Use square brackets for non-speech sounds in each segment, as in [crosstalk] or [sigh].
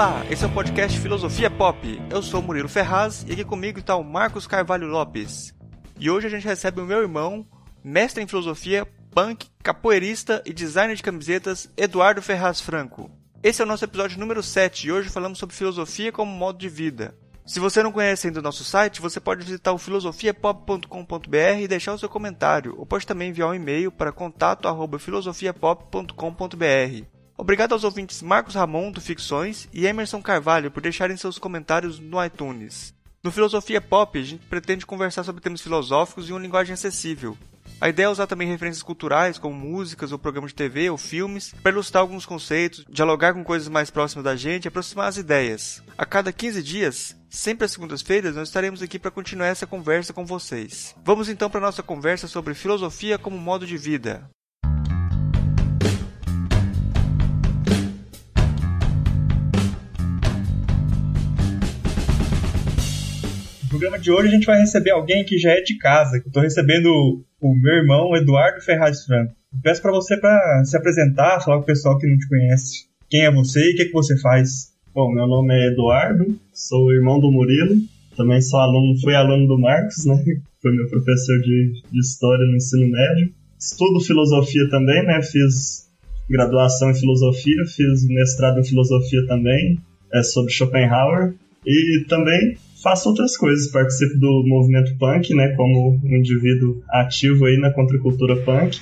Olá, esse é o podcast Filosofia Pop. Eu sou Murilo Ferraz e aqui comigo está o Marcos Carvalho Lopes. E hoje a gente recebe o meu irmão, mestre em filosofia, punk, capoeirista e designer de camisetas, Eduardo Ferraz Franco. Esse é o nosso episódio número 7 e hoje falamos sobre filosofia como modo de vida. Se você não conhece ainda o nosso site, você pode visitar o filosofiapop.com.br e deixar o seu comentário, ou pode também enviar um e-mail para contato@filosofiapop.com.br. Obrigado aos ouvintes Marcos Ramon do Ficções e Emerson Carvalho por deixarem seus comentários no iTunes. No Filosofia Pop, a gente pretende conversar sobre temas filosóficos em uma linguagem acessível. A ideia é usar também referências culturais, como músicas ou programas de TV ou filmes, para ilustrar alguns conceitos, dialogar com coisas mais próximas da gente e aproximar as ideias. A cada 15 dias, sempre às segundas-feiras, nós estaremos aqui para continuar essa conversa com vocês. Vamos então para a nossa conversa sobre filosofia como modo de vida. Programa de hoje a gente vai receber alguém que já é de casa, eu tô recebendo o meu irmão Eduardo Ferraz Franco. Peço para você para se apresentar, falar com o pessoal que não te conhece. Quem é você e o que, é que você faz? Bom, meu nome é Eduardo, sou irmão do Murilo, também sou aluno, fui aluno do Marcos, né? [laughs] Foi meu professor de, de história no ensino médio. Estudo filosofia também, né? Fiz graduação em filosofia, fiz mestrado em filosofia também, é sobre Schopenhauer. E também faço outras coisas, participo do movimento punk, né, como um indivíduo ativo aí na contracultura punk.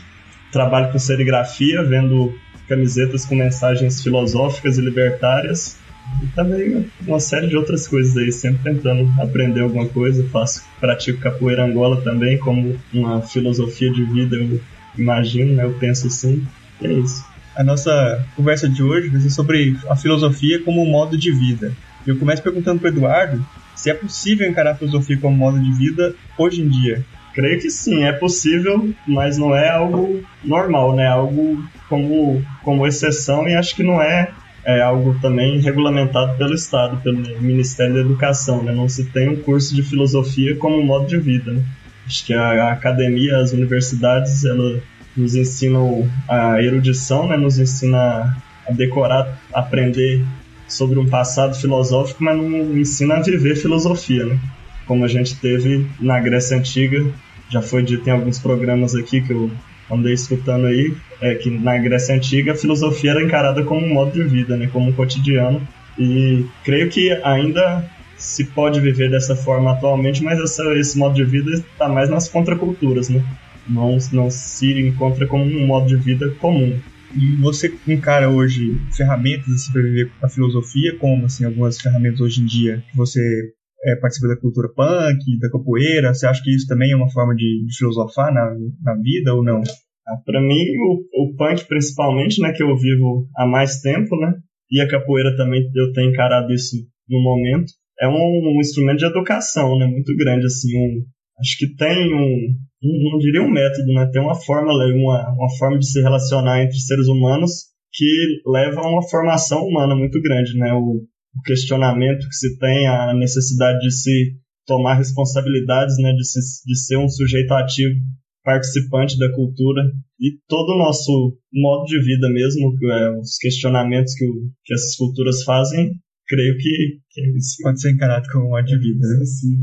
Trabalho com serigrafia, vendo camisetas com mensagens filosóficas e libertárias. E também uma série de outras coisas aí, sempre tentando aprender alguma coisa. Faço, pratico capoeira angola também, como uma filosofia de vida, eu imagino, né, eu penso assim. E é isso. A nossa conversa de hoje vai ser sobre a filosofia como um modo de vida. Eu começo perguntando para Eduardo se é possível encarar a filosofia como modo de vida hoje em dia. Creio que sim, é possível, mas não é algo normal, né? Algo como, como exceção e acho que não é, é algo também regulamentado pelo Estado, pelo Ministério da Educação, né? Não se tem um curso de filosofia como modo de vida, né? Acho que a, a academia, as universidades, elas nos ensinam a erudição, né? Nos ensina a decorar, aprender sobre um passado filosófico, mas não ensina a viver filosofia, né? Como a gente teve na Grécia Antiga, já foi dito em alguns programas aqui que eu andei escutando aí, é que na Grécia Antiga a filosofia era encarada como um modo de vida, né? Como um cotidiano. E creio que ainda se pode viver dessa forma atualmente, mas essa, esse modo de vida está mais nas contraculturas, né? Não, não se encontra como um modo de vida comum. E você encara hoje ferramentas assim, para viver a filosofia, como assim, algumas ferramentas hoje em dia que você é, participa da cultura punk, da capoeira? Você acha que isso também é uma forma de, de filosofar na, na vida ou não? Ah, para mim, o, o punk principalmente, né, que eu vivo há mais tempo, né, e a capoeira também eu tenho encarado isso no momento, é um, um instrumento de educação, né, muito grande, assim, um, acho que tem um, um, não diria um método, né? Tem uma fórmula, uma, uma forma de se relacionar entre seres humanos que leva a uma formação humana muito grande, né? O, o questionamento que se tem, a necessidade de se tomar responsabilidades, né? De, se, de ser um sujeito ativo, participante da cultura e todo o nosso modo de vida mesmo, é, os questionamentos que, o, que essas culturas fazem, creio que, que é isso pode ser encarado como um modo de vida. Né? Sim.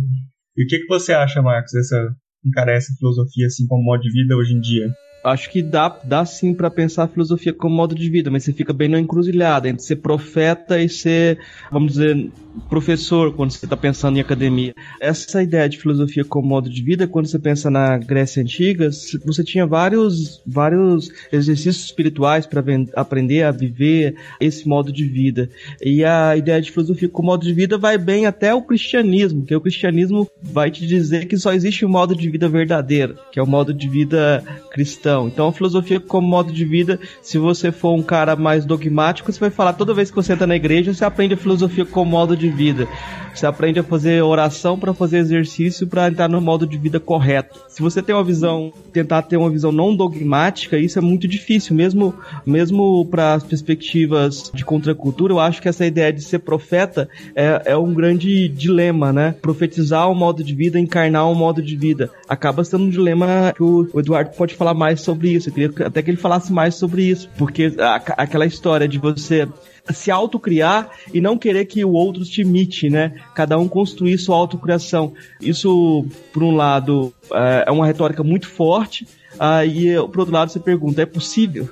E o que, que você acha, Marcos, dessa encarar essa filosofia assim como modo de vida hoje em dia? Acho que dá, dá sim para pensar a filosofia como modo de vida, mas você fica bem na encruzilhada entre ser profeta e ser, vamos dizer, professor quando você está pensando em academia. Essa ideia de filosofia como modo de vida, quando você pensa na Grécia Antiga, você tinha vários, vários exercícios espirituais para aprender a viver esse modo de vida. E a ideia de filosofia como modo de vida vai bem até o cristianismo, que o cristianismo vai te dizer que só existe um modo de vida verdadeiro, que é o modo de vida cristão então, a filosofia como modo de vida, se você for um cara mais dogmático, você vai falar toda vez que você entra na igreja, você aprende a filosofia como modo de vida. Você aprende a fazer oração para fazer exercício para entrar no modo de vida correto. Se você tem uma visão, tentar ter uma visão não dogmática, isso é muito difícil, mesmo mesmo para as perspectivas de contracultura. Eu acho que essa ideia de ser profeta é, é um grande dilema, né? Profetizar um modo de vida, encarnar um modo de vida, acaba sendo um dilema que o Eduardo pode falar mais sobre isso. Eu queria até que ele falasse mais sobre isso, porque a, aquela história de você se autocriar e não querer que o outro te imite, né? Cada um construir sua autocriação. Isso, por um lado, é, é uma retórica muito forte, aí, por outro lado, você pergunta, é possível?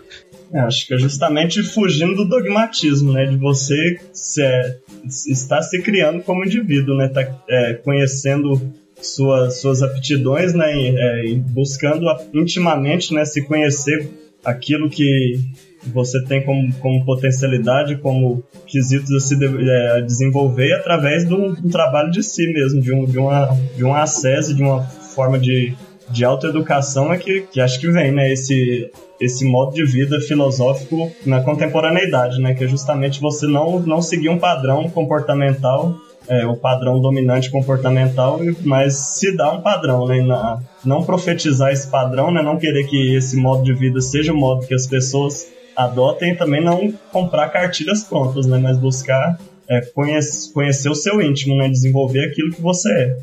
É, acho que é justamente fugindo do dogmatismo, né? De você se, é, estar se criando como indivíduo, né? Tá é, conhecendo suas, suas aptidões, né? E, é, e buscando intimamente, né? Se conhecer aquilo que você tem como, como potencialidade, como quesitos a se de, é, desenvolver através de um, trabalho de si mesmo, de, um, de, uma, de um acesso, de uma forma de, de autoeducação é que, que acho que vem, né? Esse, esse modo de vida filosófico na contemporaneidade, né? Que é justamente você não, não seguir um padrão comportamental, é, o padrão dominante comportamental, mas se dá um padrão, né? Na, não profetizar esse padrão, né? Não querer que esse modo de vida seja o modo que as pessoas adotem também não comprar cartilhas prontas, né? Mas buscar é, conhecer, conhecer o seu íntimo, né? Desenvolver aquilo que você é.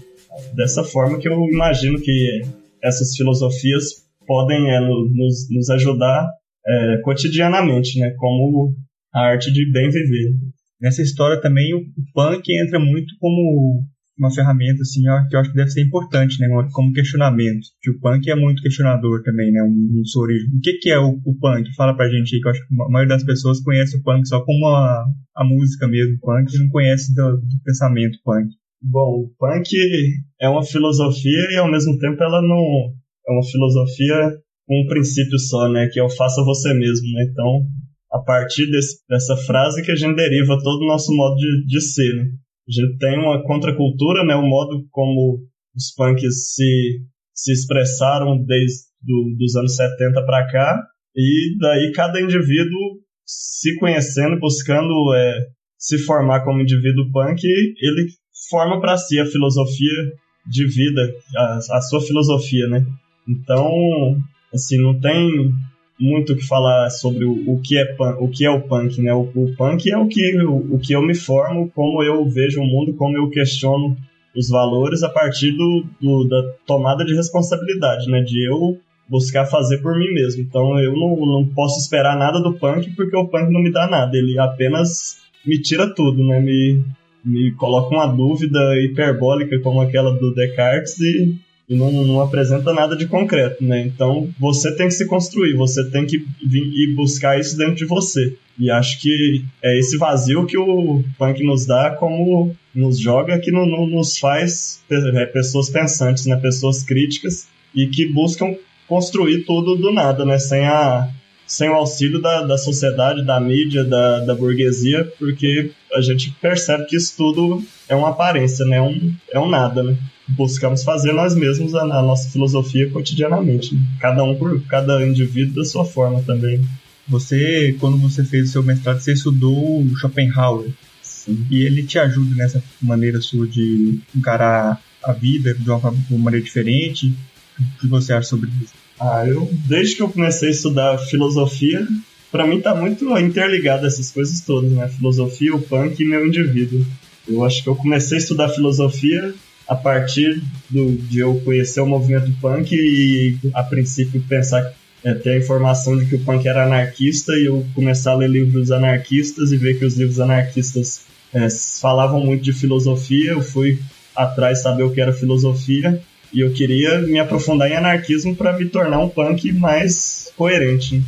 Dessa forma que eu imagino que essas filosofias podem é, nos, nos ajudar é, cotidianamente, né? Como a arte de bem viver. Nessa história também o punk entra muito como uma ferramenta assim que eu acho que deve ser importante, né, como questionamento. Que o punk é muito questionador também, né, um, sua origem. O que, que é o, o, punk? Fala pra gente aí, que eu acho que a maioria das pessoas conhece o punk só como a, a música mesmo, punk, e não conhece do, do pensamento punk. Bom, o punk é uma filosofia e ao mesmo tempo ela não é uma filosofia com um princípio só, né, que é o faça você mesmo, né? Então, a partir desse, dessa frase que a gente deriva todo o nosso modo de, de ser, né? A gente tem uma contracultura, né, o modo como os punks se, se expressaram desde do, dos anos 70 para cá, e daí cada indivíduo se conhecendo, buscando é, se formar como indivíduo punk, ele forma para si a filosofia de vida, a, a, sua filosofia, né? Então, assim, não tem muito o que falar sobre o, o, que, é punk, o que é o punk, né? O, o punk é o que, o, o, que eu me formo, como eu vejo o mundo, como eu questiono os valores a partir do, do, da tomada de responsabilidade, né? De eu buscar fazer por mim mesmo. Então eu não, não posso esperar nada do punk porque o punk não me dá nada. Ele apenas me tira tudo, né? Me, me coloca uma dúvida hiperbólica como aquela do Descartes e e não, não, apresenta nada de concreto, né? Então você tem que se construir, você tem que vir e buscar isso dentro de você. E acho que é esse vazio que o punk nos dá, como nos joga, que não, não nos faz é, pessoas pensantes, né? Pessoas críticas e que buscam construir tudo do nada, né? Sem a sem o auxílio da, da sociedade, da mídia, da, da burguesia, porque a gente percebe que isso tudo é uma aparência, né? É um, é um nada, né? buscamos fazer nós mesmos a, a nossa filosofia cotidianamente. Né? Cada um por cada indivíduo da sua forma também. Você, quando você fez o seu mestrado, você estudou Schopenhauer. Sim. E ele te ajuda nessa maneira sua de encarar a vida de uma, de uma maneira diferente. O que você acha sobre isso? Ah, eu, desde que eu comecei a estudar filosofia, para mim tá muito interligado essas coisas todas, né? Filosofia, o punk e meu indivíduo. Eu acho que eu comecei a estudar filosofia a partir do, de eu conhecer o movimento punk e, a princípio, pensar é, ter a informação de que o punk era anarquista e eu começar a ler livros anarquistas e ver que os livros anarquistas é, falavam muito de filosofia. Eu fui atrás saber o que era filosofia e eu queria me aprofundar em anarquismo para me tornar um punk mais coerente.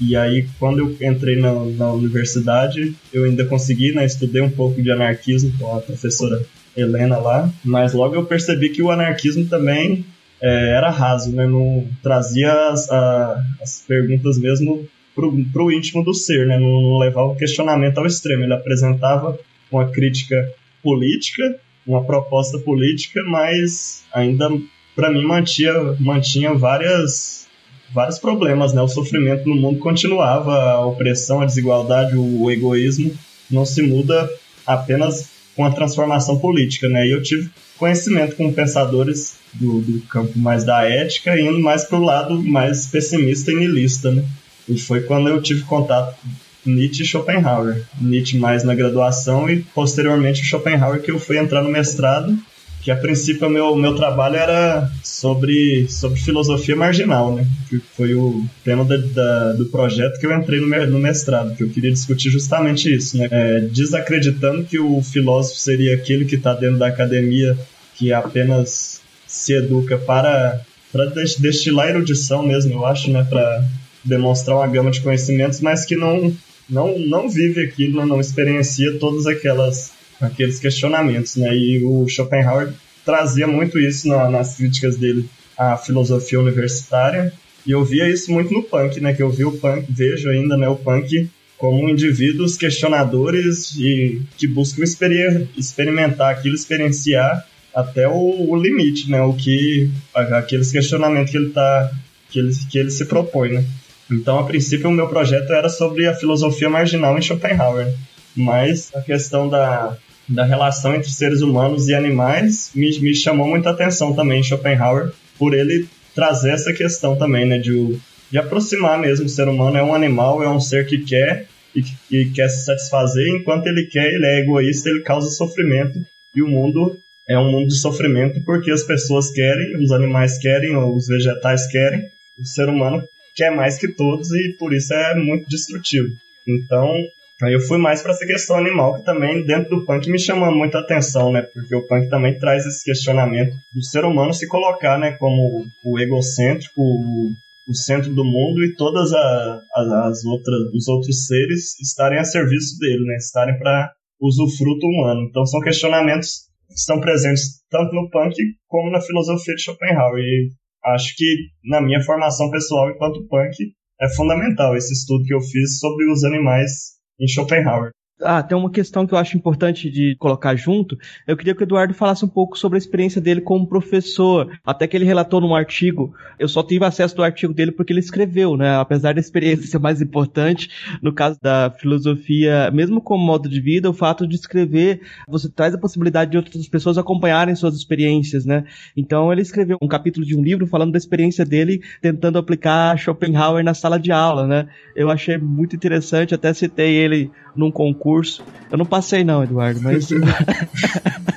E aí, quando eu entrei na, na universidade, eu ainda consegui, né, estudei um pouco de anarquismo com a professora Helena lá, mas logo eu percebi que o anarquismo também é, era raso, né? Não trazia as, a, as perguntas mesmo pro, pro íntimo do ser, né? Não, não levava o questionamento ao extremo. Ele apresentava uma crítica política, uma proposta política, mas ainda para mim mantinha, mantinha várias vários problemas, né? O sofrimento no mundo continuava, a opressão, a desigualdade, o, o egoísmo não se muda apenas com a transformação política, né? E eu tive conhecimento com pensadores do, do campo mais da ética, indo mais para o lado mais pessimista e niilista, né? E foi quando eu tive contato Nietzsche e Schopenhauer. Nietzsche mais na graduação e posteriormente Schopenhauer que eu fui entrar no mestrado que a princípio o meu, meu trabalho era sobre, sobre filosofia marginal, né? Que foi o tema da, da, do projeto que eu entrei no, no mestrado, que eu queria discutir justamente isso, né? É, desacreditando que o filósofo seria aquele que está dentro da academia que apenas se educa para, para destilar erudição mesmo, eu acho, né? Para demonstrar uma gama de conhecimentos, mas que não, não, não vive aquilo, não experiencia todas aquelas aqueles questionamentos, né? E o Schopenhauer trazia muito isso na, nas críticas dele à filosofia universitária. E eu via isso muito no punk, né? Que eu vi o punk, vejo ainda, né, o punk como indivíduos questionadores e que buscam exper experimentar aquilo, experienciar até o, o, limite, né? O que aqueles questionamentos que ele tá que ele, que ele se propõe, né? Então, a princípio, o meu projeto era sobre a filosofia marginal em Schopenhauer, mas a questão da da relação entre seres humanos e animais me, me chamou muita atenção também Schopenhauer, por ele trazer essa questão também, né, de, de aproximar mesmo o ser humano. É um animal, é um ser que quer e, e quer se satisfazer, enquanto ele quer, ele é egoísta, ele causa sofrimento, e o mundo é um mundo de sofrimento porque as pessoas querem, os animais querem, ou os vegetais querem, o ser humano quer mais que todos e por isso é muito destrutivo. Então, Aí eu fui mais para essa questão animal, que também dentro do punk me chama muita atenção, né? Porque o punk também traz esse questionamento do ser humano se colocar, né, como o egocêntrico, o, o centro do mundo e todas a, a, as outras, os outros seres estarem a serviço dele, né? Estarem para usufruto humano. Então são questionamentos que estão presentes tanto no punk como na filosofia de Schopenhauer. E acho que na minha formação pessoal enquanto punk é fundamental esse estudo que eu fiz sobre os animais em Schopenhauer. Ah, tem uma questão que eu acho importante de colocar junto. Eu queria que o Eduardo falasse um pouco sobre a experiência dele como professor. Até que ele relatou num artigo. Eu só tive acesso do artigo dele porque ele escreveu, né? Apesar da experiência ser mais importante, no caso da filosofia, mesmo como modo de vida, o fato de escrever, você traz a possibilidade de outras pessoas acompanharem suas experiências, né? Então ele escreveu um capítulo de um livro falando da experiência dele tentando aplicar Schopenhauer na sala de aula, né? Eu achei muito interessante, até citei ele num concurso. Eu não passei não, Eduardo, mas... Desesperado.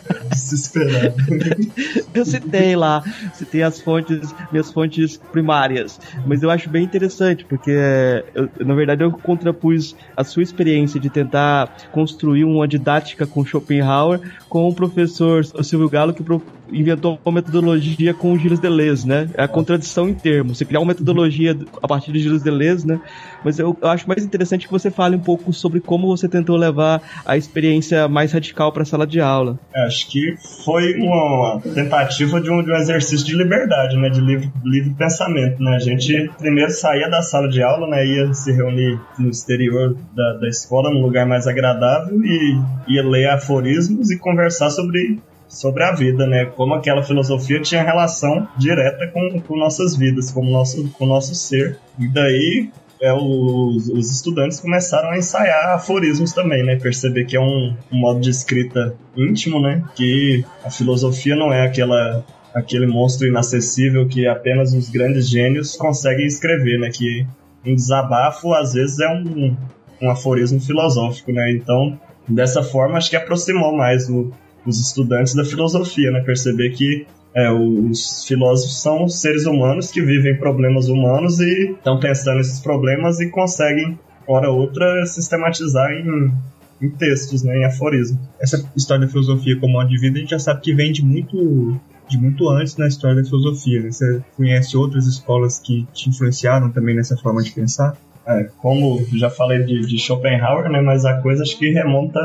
[laughs] [laughs] eu citei lá, citei as fontes, minhas fontes primárias. Mas eu acho bem interessante, porque eu, na verdade eu contrapus a sua experiência de tentar construir uma didática com Schopenhauer com o professor Silvio Galo, que inventou uma metodologia com o Gilles Deleuze, né? É a contradição em termos. Você criar uma metodologia a partir de Gilles Deleuze, né? Mas eu, eu, acho mais interessante que você fale um pouco sobre como você tentou levar a experiência mais radical para a sala de aula. É, acho que foi uma tentativa de um, de um exercício de liberdade, né? De livre, livre pensamento, né? A gente primeiro saía da sala de aula, né? Ia se reunir no exterior da, da escola, num lugar mais agradável e ia ler aforismos e conversar sobre sobre a vida, né? Como aquela filosofia tinha relação direta com, com nossas vidas, com o nosso, com nosso ser. E daí é, os, os, estudantes começaram a ensaiar aforismos também, né? Perceber que é um, um, modo de escrita íntimo, né? Que a filosofia não é aquela aquele monstro inacessível que apenas os grandes gênios conseguem escrever, né? Que um desabafo às vezes é um, um aforismo filosófico, né? Então, dessa forma, acho que aproximou mais o, os estudantes da filosofia, né? Perceber que é, os filósofos são seres humanos que vivem problemas humanos e estão pensando nesses problemas e conseguem, hora ou outra, sistematizar em, em textos, né, em aforismo. Essa história da filosofia como modo de vida a gente já sabe que vem de muito, de muito antes na história da filosofia. Né? Você conhece outras escolas que te influenciaram também nessa forma de pensar? É, como já falei de, de Schopenhauer, né, mas a coisa acho que remonta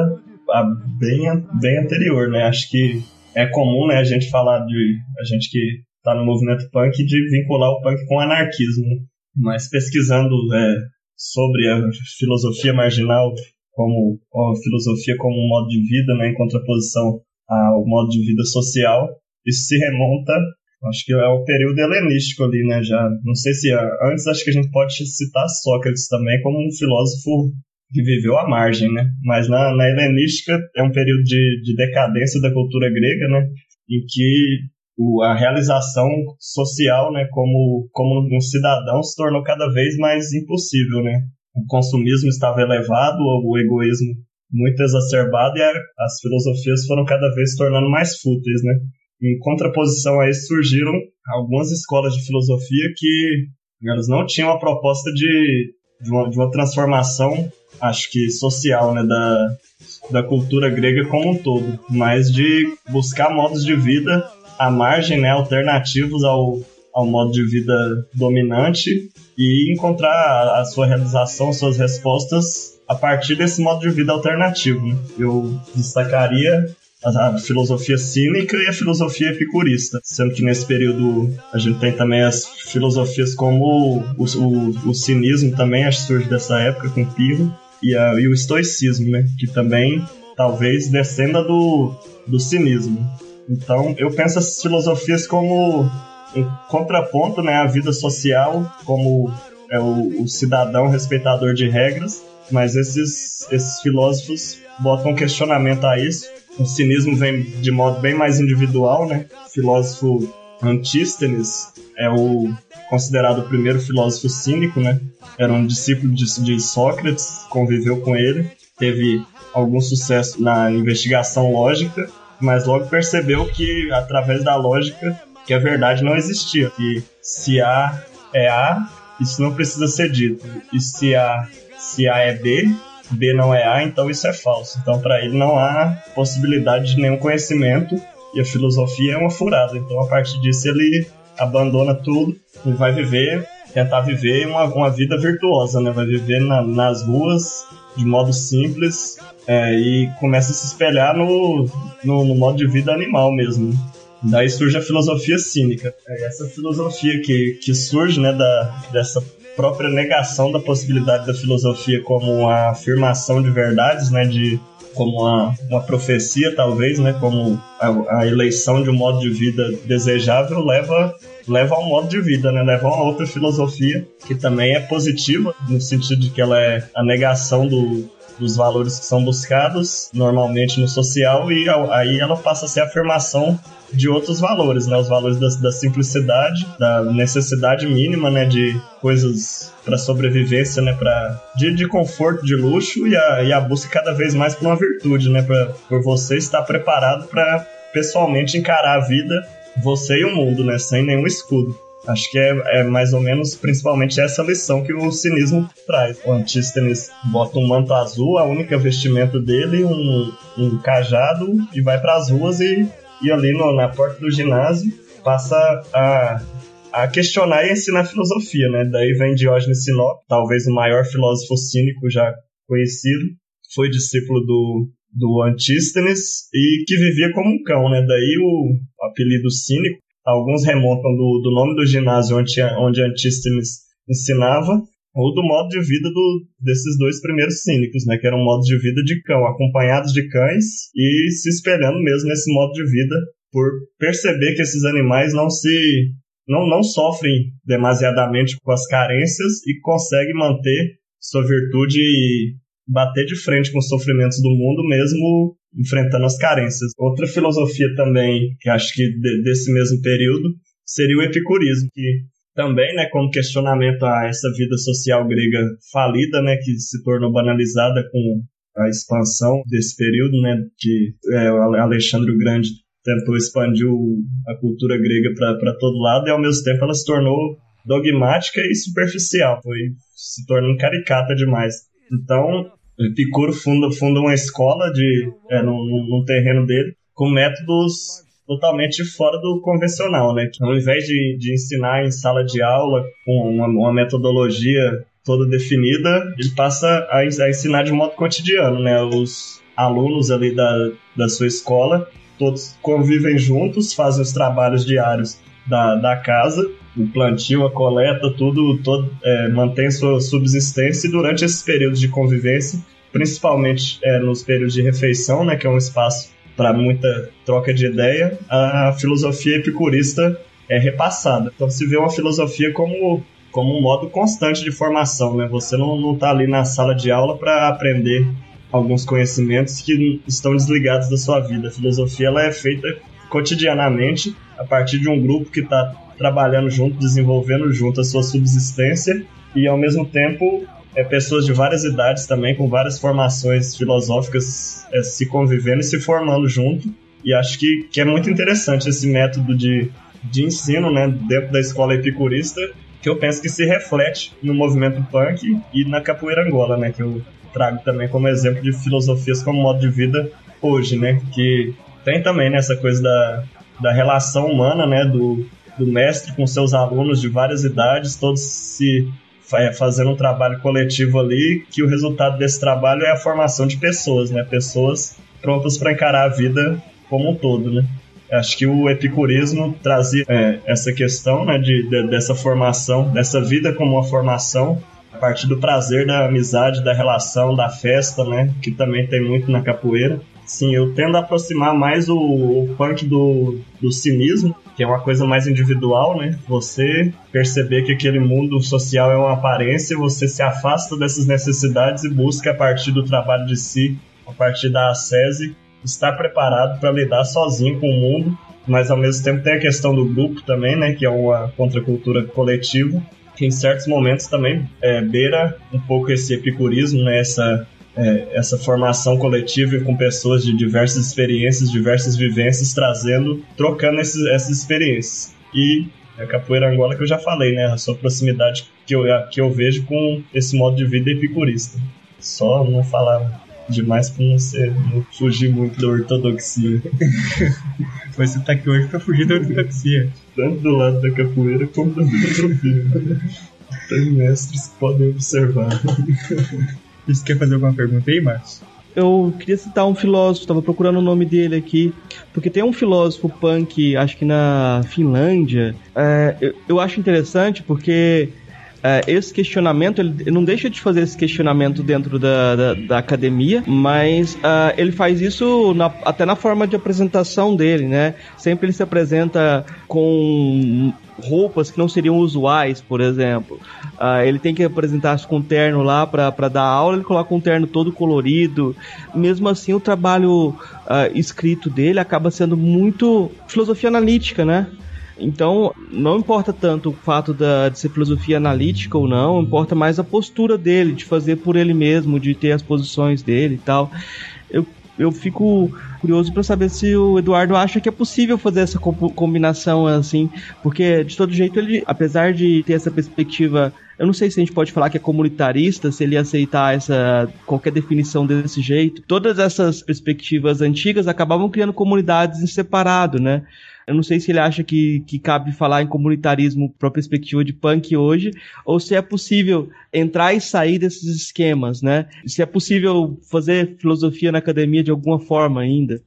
a bem, bem anterior, né? Acho que é comum, né, a gente falar de a gente que está no movimento punk de vincular o punk com o anarquismo, mas pesquisando é, sobre a filosofia marginal como a filosofia como um modo de vida, né, em contraposição ao modo de vida social, isso se remonta, acho que é o período helenístico ali, né, já, não sei se antes acho que a gente pode citar Sócrates também como um filósofo que viveu à margem, né? Mas na, na helenística é um período de, de decadência da cultura grega, né? Em que o, a realização social, né, como, como um cidadão se tornou cada vez mais impossível, né? O consumismo estava elevado, o egoísmo muito exacerbado e as filosofias foram cada vez se tornando mais fúteis, né? em contraposição a isso surgiram algumas escolas de filosofia que elas não tinham a proposta de, de, uma, de uma transformação, acho que social, né, da, da cultura grega como um todo, mas de buscar modos de vida à margem, né, alternativos ao, ao modo de vida dominante e encontrar a sua realização, suas respostas a partir desse modo de vida alternativo. Né? Eu destacaria a, filosofia cínica e a filosofia epicurista, sendo que nesse período a gente tem também as filosofias como o, o, o cinismo também, acho surge dessa época com Pirro, e, a, e o estoicismo, né, que também talvez descenda do, do cinismo. Então eu penso essas filosofias como um contraponto né, à vida social, como é o, o cidadão respeitador de regras, mas esses, esses filósofos botam questionamento a isso. O cinismo vem de modo bem mais individual, né? O filósofo Antístenes é o considerado o primeiro filósofo cínico, né? Era um discípulo de, de Sócrates, conviveu com ele, teve algum sucesso na investigação lógica, mas logo percebeu que através da lógica que a verdade não existia. E se A é A, isso não precisa ser dito. E se A se A é B, B não é A, então isso é falso. Então, para ele, não há possibilidade de nenhum conhecimento e a filosofia é uma furada. Então, a partir disso, ele abandona tudo e vai viver, tentar viver uma, uma vida virtuosa, né? Vai viver na, nas ruas de modo simples é, e começa a se espelhar no, no, no, modo de vida animal mesmo. Daí surge a filosofia cínica. É essa filosofia que, que surge né, da, dessa própria negação da possibilidade da filosofia como uma afirmação de verdades, né, de como uma, uma profecia talvez, né, como a, a, eleição de um modo de vida desejável leva leva a um modo de vida, né, leva a uma outra filosofia que também é positiva no sentido de que ela é a negação do, dos valores que são buscados normalmente no social e aí ela passa a ser a afirmação de outros valores, né? Os valores da, da simplicidade, da necessidade mínima, né? De coisas para sobrevivência, né? Pra, de, de conforto, de luxo e a, e a busca cada vez mais por uma virtude, né? Pra, por você estar preparado para pessoalmente encarar a vida, você e o mundo, né? Sem nenhum escudo. Acho que é, é, mais ou menos, principalmente, essa lição que o cinismo traz. O Antístenes bota um manto azul, a única vestimenta dele, um, um cajado, e vai para as ruas e e ali no, na porta do ginásio passa a, a questionar e ensinar filosofia, né? Daí vem Diógenes Sinop, talvez o maior filósofo cínico já conhecido, foi discípulo do, do Antístenes e que vivia como um cão, né? Daí o, o apelido cínico, alguns remontam do, do nome do ginásio onde, onde Antístenes ensinava ou do modo de vida do, desses dois primeiros cínicos, né, que era um modo de vida de cão, acompanhados de cães e se espelhando mesmo nesse modo de vida por perceber que esses animais não se não, não sofrem demasiadamente com as carências e conseguem manter sua virtude e bater de frente com os sofrimentos do mundo mesmo enfrentando as carências. Outra filosofia também, que acho que de, desse mesmo período, seria o epicurismo, que também, né, como questionamento a essa vida social grega falida, né, que se tornou banalizada com a expansão desse período, né, que é, Alexandre o Grande tentou expandir a cultura grega para todo lado e ao mesmo tempo ela se tornou dogmática e superficial, foi se tornando caricata demais. Então, Epicuro funda, funda uma escola de, é, num, num terreno dele com métodos totalmente fora do convencional, né? Ao invés de, de ensinar em sala de aula com uma, uma metodologia toda definida, ele passa a, a, ensinar de modo cotidiano, né? Os alunos ali da, da sua escola, todos convivem juntos, fazem os trabalhos diários da, da casa, o plantio, a coleta, tudo, todo, é, mantém sua subsistência e durante esses períodos de convivência, principalmente é, nos períodos de refeição, né, que é um espaço para muita troca de ideia, a filosofia epicurista é repassada. Então se vê uma filosofia como, como um modo constante de formação, né? Você não está ali na sala de aula para aprender alguns conhecimentos que estão desligados da sua vida. A filosofia ela é feita cotidianamente a partir de um grupo que está trabalhando junto, desenvolvendo junto a sua subsistência e ao mesmo tempo é, pessoas de várias idades também, com várias formações filosóficas é, se convivendo e se formando junto. E acho que, que é muito interessante esse método de, de ensino né, dentro da escola epicurista, que eu penso que se reflete no movimento punk e na capoeira angola, né, que eu trago também como exemplo de filosofias como modo de vida hoje, né, que tem também né, coisa da, da relação humana, né, do, do mestre com seus alunos de várias idades, todos se é, fazendo um trabalho coletivo ali, que o resultado desse trabalho é a formação de pessoas, né? Pessoas prontas para encarar a vida como um todo, né? Acho que o epicurismo trazia é, essa questão né, de, de, dessa formação, dessa vida como uma formação, a partir do prazer da amizade, da relação, da festa, né? Que também tem muito na capoeira. Sim, eu tendo a aproximar mais o, o punk do, do cinismo, que é uma coisa mais individual, né? Você perceber que aquele mundo social é uma aparência, você se afasta dessas necessidades e busca a partir do trabalho de si, a partir da ascese, estar preparado para lidar sozinho com o mundo, mas ao mesmo tempo tem a questão do grupo também, né? Que é uma contracultura coletiva, que em certos momentos também é, beira um pouco esse epicurismo, né? Essa é, essa formação coletiva com pessoas de diversas experiências, diversas vivências, trazendo, trocando esses, essas experiências. E a capoeira angola que eu já falei, né? A sua proximidade que eu, que eu vejo com esse modo de vida epicurista. Só não falar demais para não, ser, não fugir muito da ortodoxia. [laughs] Você tá aqui hoje para fugir da ortodoxia. Tanto do lado da capoeira como da filosofia. Tem mestres que podem observar. [laughs] Você quer fazer alguma pergunta aí, Marcos? Eu queria citar um filósofo, estava procurando o nome dele aqui, porque tem um filósofo punk, acho que na Finlândia. É, eu, eu acho interessante porque é, esse questionamento, ele não deixa de fazer esse questionamento dentro da, da, da academia, mas uh, ele faz isso na, até na forma de apresentação dele, né? Sempre ele se apresenta com roupas que não seriam usuais, por exemplo. Uh, ele tem que apresentar-se com um terno lá para dar aula, ele coloca um terno todo colorido. Mesmo assim, o trabalho uh, escrito dele acaba sendo muito filosofia analítica, né? Então, não importa tanto o fato da, de ser filosofia analítica ou não, importa mais a postura dele, de fazer por ele mesmo, de ter as posições dele e tal. Eu, eu fico curioso para saber se o Eduardo acha que é possível fazer essa combinação assim, porque de todo jeito ele, apesar de ter essa perspectiva, eu não sei se a gente pode falar que é comunitarista, se ele aceitar essa qualquer definição desse jeito. Todas essas perspectivas antigas acabavam criando comunidades em separado, né? Eu não sei se ele acha que, que cabe falar em comunitarismo para perspectiva de punk hoje, ou se é possível entrar e sair desses esquemas, né? Se é possível fazer filosofia na academia de alguma forma ainda.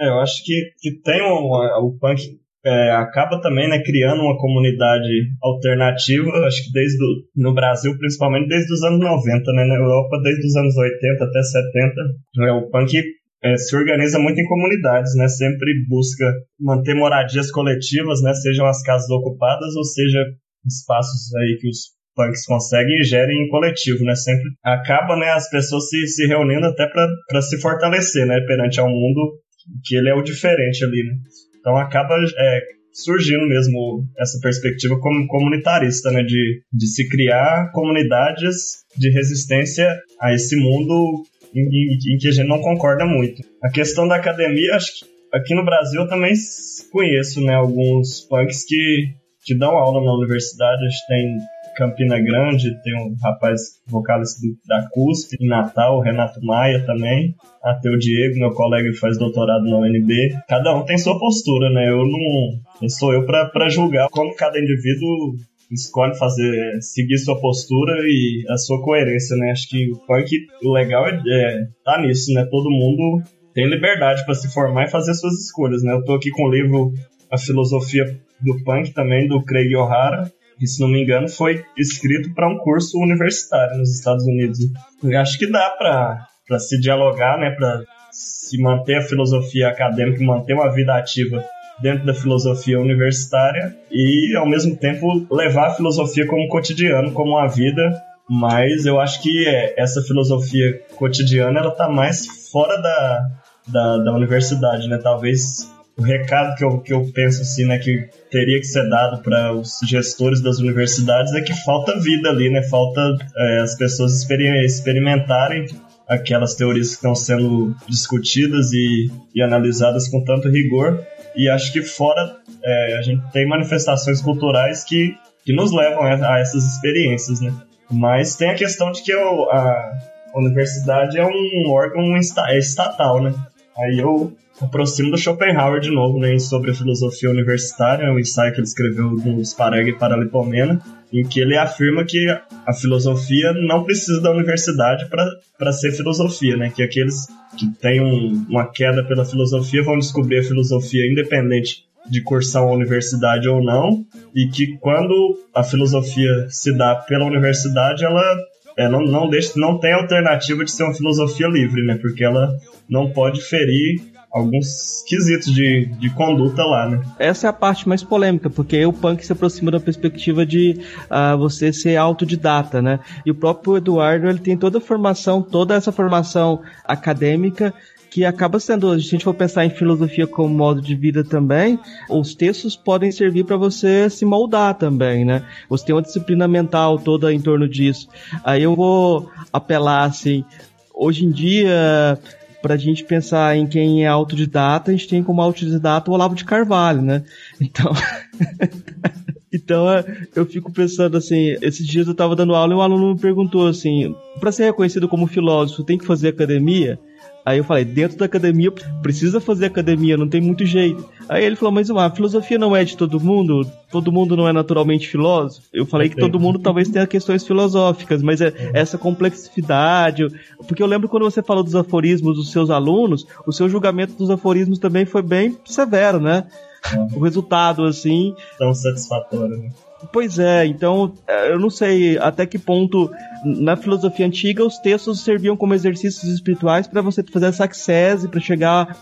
É, eu acho que, que tem o, o punk é, acaba também né, criando uma comunidade alternativa, acho que desde no Brasil, principalmente desde os anos 90, né, na Europa desde os anos 80 até 70. É, o punk é, se organiza muito em comunidades, né? Sempre busca manter moradias coletivas, né? Sejam as casas ocupadas ou seja espaços aí que os punks conseguem e gerem em coletivo, né? Sempre acaba, né? As pessoas se, se reunindo até para se fortalecer, né? Perante ao mundo que ele é o diferente ali, né? Então acaba é, surgindo mesmo essa perspectiva como comunitarista, né? De, de se criar comunidades de resistência a esse mundo em, em, que a gente não concorda muito. A questão da academia, acho que aqui no Brasil eu também conheço, né, alguns punks que, que dão aula na universidade. A gente tem Campina Grande, tem um rapaz vocalista da CUSP, em Natal, o Renato Maia também, até o Diego, meu colega que faz doutorado na UNB. Cada um tem sua postura, né? Eu não, não sou eu para julgar como cada indivíduo escolhe fazer, seguir sua postura e a sua coerência, né? Acho que o punk, o legal é, é tá nisso, né? Todo mundo tem liberdade para se formar e fazer suas escolhas, né? Eu tô aqui com o livro A Filosofia do Punk também, do Craig O'Hara, que se não me engano foi escrito para um curso universitário nos Estados Unidos. Acho que dá para se dialogar, né? Para se manter a filosofia acadêmica, manter uma vida ativa dentro da filosofia universitária e, ao mesmo tempo, levar a filosofia como cotidiano, como a vida. Mas eu acho que é, essa filosofia cotidiana ela está mais fora da, da, da universidade, né? Talvez o recado que eu, que eu penso assim, né, que teria que ser dado para os gestores das universidades é que falta vida ali, né? Falta é, as pessoas experimentarem aquelas teorias que estão sendo discutidas e, e analisadas com tanto rigor. E acho que fora é, a gente tem manifestações culturais que, que nos levam a, essas experiências, né? Mas tem a questão de que eu, a universidade é um órgão é estatal, né? Aí eu aproximo do Schopenhauer de novo, né, sobre a filosofia universitária, um ensaio que ele escreveu no Spareg e Paralipomena, em que ele afirma que a filosofia não precisa da universidade para ser filosofia, né, que aqueles que têm um, uma queda pela filosofia vão descobrir a filosofia independente de cursar uma universidade ou não, e que quando a filosofia se dá pela universidade, ela é, não, não, deixa, não tem alternativa de ser uma filosofia livre, né? Porque ela não pode ferir alguns quesitos de, de conduta lá, né? Essa é a parte mais polêmica, porque o punk se aproxima da perspectiva de uh, você ser autodidata, né? E o próprio Eduardo, ele tem toda a formação, toda essa formação acadêmica que acaba sendo, se a gente for pensar em filosofia como modo de vida também, os textos podem servir para você se moldar também, né? Você tem uma disciplina mental toda em torno disso. Aí eu vou apelar assim, hoje em dia para a gente pensar em quem é autodidata, a gente tem como autodidata o Olavo de Carvalho, né? Então, [laughs] então eu fico pensando assim, esses dias eu estava dando aula e um aluno me perguntou assim, para ser reconhecido como filósofo, tem que fazer academia? Aí eu falei, dentro da academia, precisa fazer academia, não tem muito jeito. Aí ele falou, mas a filosofia não é de todo mundo? Todo mundo não é naturalmente filósofo? Eu falei que todo mundo talvez tenha questões filosóficas, mas é essa complexidade. Porque eu lembro quando você falou dos aforismos dos seus alunos, o seu julgamento dos aforismos também foi bem severo, né? O resultado, assim. Tão satisfatório, né? Pois é, então é, eu não sei até que ponto na filosofia antiga os textos serviam como exercícios espirituais para você fazer essa accese, para chegar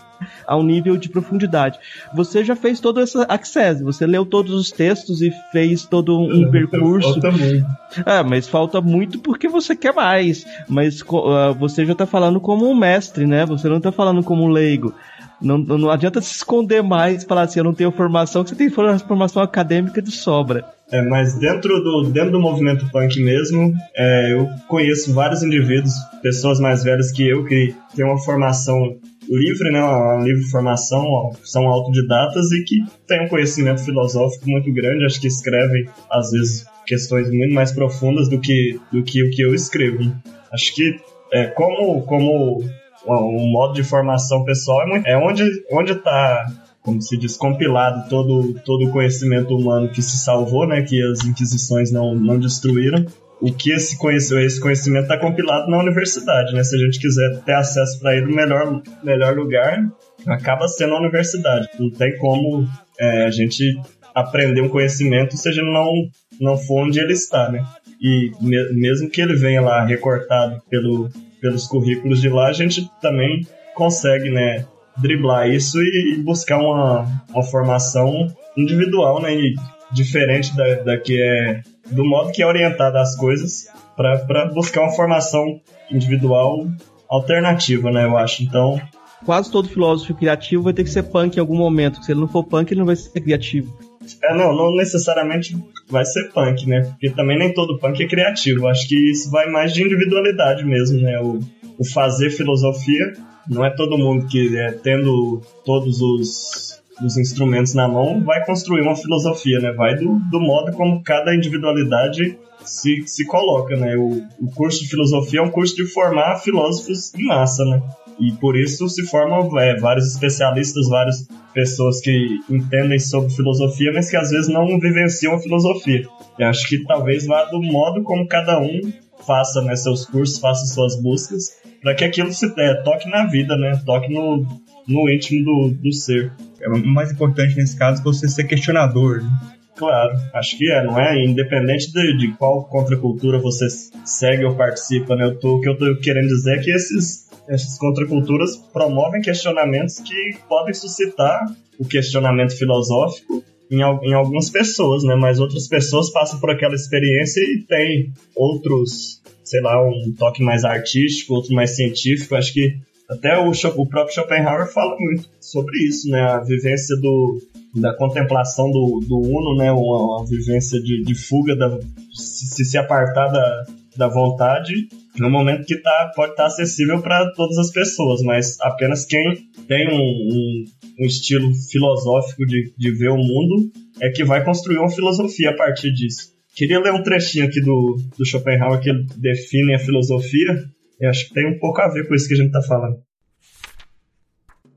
a um nível de profundidade. Você já fez toda essa accese, você leu todos os textos e fez todo um [laughs] percurso. Falta muito. É, mas falta muito porque você quer mais. Mas uh, você já está falando como um mestre, né? Você não está falando como um leigo. Não, não adianta se esconder mais e falar assim, eu não tenho formação, que você tem formação acadêmica de sobra. É, mas dentro do, dentro do movimento punk mesmo, é, eu conheço vários indivíduos, pessoas mais velhas que eu, que têm uma formação livre, né, uma livre formação, são autodidatas e que têm um conhecimento filosófico muito grande, acho que escrevem, às vezes, questões muito mais profundas do que, do que o que eu escrevo. Acho que é, como, como um modo de formação pessoal é, é onde onde está como se diz compilado todo todo o conhecimento humano que se salvou né que as inquisições não, não destruíram. O que esse conhecimento esse conhecimento está compilado na universidade né? Se a gente quiser ter acesso para ele no melhor melhor lugar acaba sendo a universidade. Não tem como é, a gente aprender um conhecimento se a gente não não for onde ele está né? E me, mesmo que ele venha lá recortado pelo pelos currículos de lá, a gente também consegue, né, driblar isso e buscar uma, uma formação individual, né, e diferente da, da que é do modo que é orientada as coisas para buscar uma formação individual alternativa, né, eu acho. Então, quase todo filósofo criativo vai ter que ser punk em algum momento. Se ele não for punk, ele não vai ser criativo. É, não, não necessariamente vai ser punk, né? Porque também nem todo punk é criativo. Acho que isso vai mais de individualidade mesmo, né? O, o fazer filosofia não é todo mundo que é, tendo todos os, os instrumentos na mão vai construir uma filosofia, né? Vai do, do modo como cada individualidade se, se coloca, né? O, o curso de filosofia é um curso de formar filósofos em massa, né? E por isso se formam é, vários especialistas, várias pessoas que entendem sobre filosofia, mas que às vezes não vivenciam a filosofia. E acho que talvez vá do modo como cada um faça né, seus cursos, faça suas buscas, para que aquilo se é, toque na vida, né? Toque no, no íntimo do, do ser. É mais importante nesse caso você ser questionador. Né? Claro, acho que é, não é? Independente de, de qual contracultura você segue ou participa, né? Eu tô, o que eu tô querendo dizer é que esses essas contraculturas promovem questionamentos que podem suscitar o questionamento filosófico em, em algumas pessoas, né? Mas outras pessoas passam por aquela experiência e têm outros, sei lá, um toque mais artístico, outro mais científico. Acho que até o, o próprio Schopenhauer fala muito sobre isso, né? A vivência do, da contemplação do, do Uno, né? Uma, uma vivência de, de fuga, da, se, se apartar da, da vontade no momento que tá, pode estar tá acessível para todas as pessoas, mas apenas quem tem um, um, um, estilo filosófico de, de ver o mundo é que vai construir uma filosofia a partir disso. Queria ler um trechinho aqui do, do Schopenhauer que ele define a filosofia, e acho que tem um pouco a ver com isso que a gente está falando.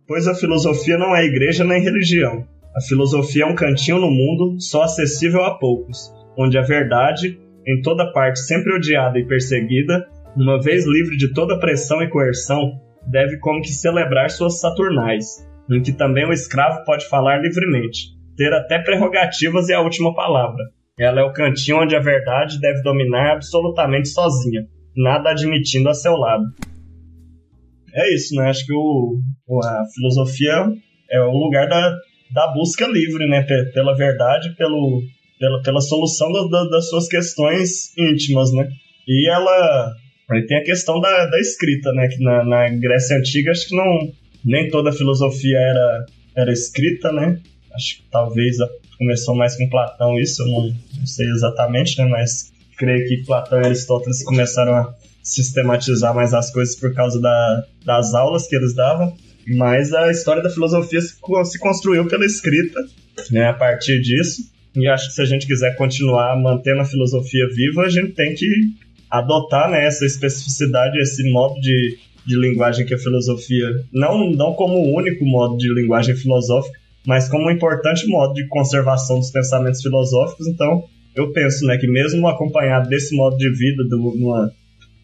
Pois a filosofia não é igreja nem religião. A filosofia é um cantinho no mundo só acessível a poucos, onde a verdade, em toda parte sempre odiada e perseguida, uma vez livre de toda pressão e coerção, deve como que celebrar suas saturnais, em que também o escravo pode falar livremente, ter até prerrogativas e a última palavra. Ela é o cantinho onde a verdade deve dominar absolutamente sozinha, nada admitindo a seu lado. É isso, né? Acho que o, a filosofia é o lugar da, da busca livre, né? Pela verdade, pelo, pela, pela solução da, da, das suas questões íntimas, né? E ela Aí tem a questão da, da escrita, né? Que na, na Grécia Antiga acho que não nem toda a filosofia era, era escrita, né? Acho que talvez começou mais com Platão isso, eu não, não sei exatamente, né? Mas creio que Platão e Aristóteles começaram a sistematizar mais as coisas por causa da, das aulas que eles davam. Mas a história da filosofia se, se construiu pela escrita, né? A partir disso. E acho que se a gente quiser continuar mantendo a filosofia viva, a gente tem que adotar né, essa especificidade, esse modo de, de linguagem que a filosofia, não, não como o único modo de linguagem filosófica, mas como um importante modo de conservação dos pensamentos filosóficos. Então, eu penso né, que mesmo acompanhado desse modo de vida, de uma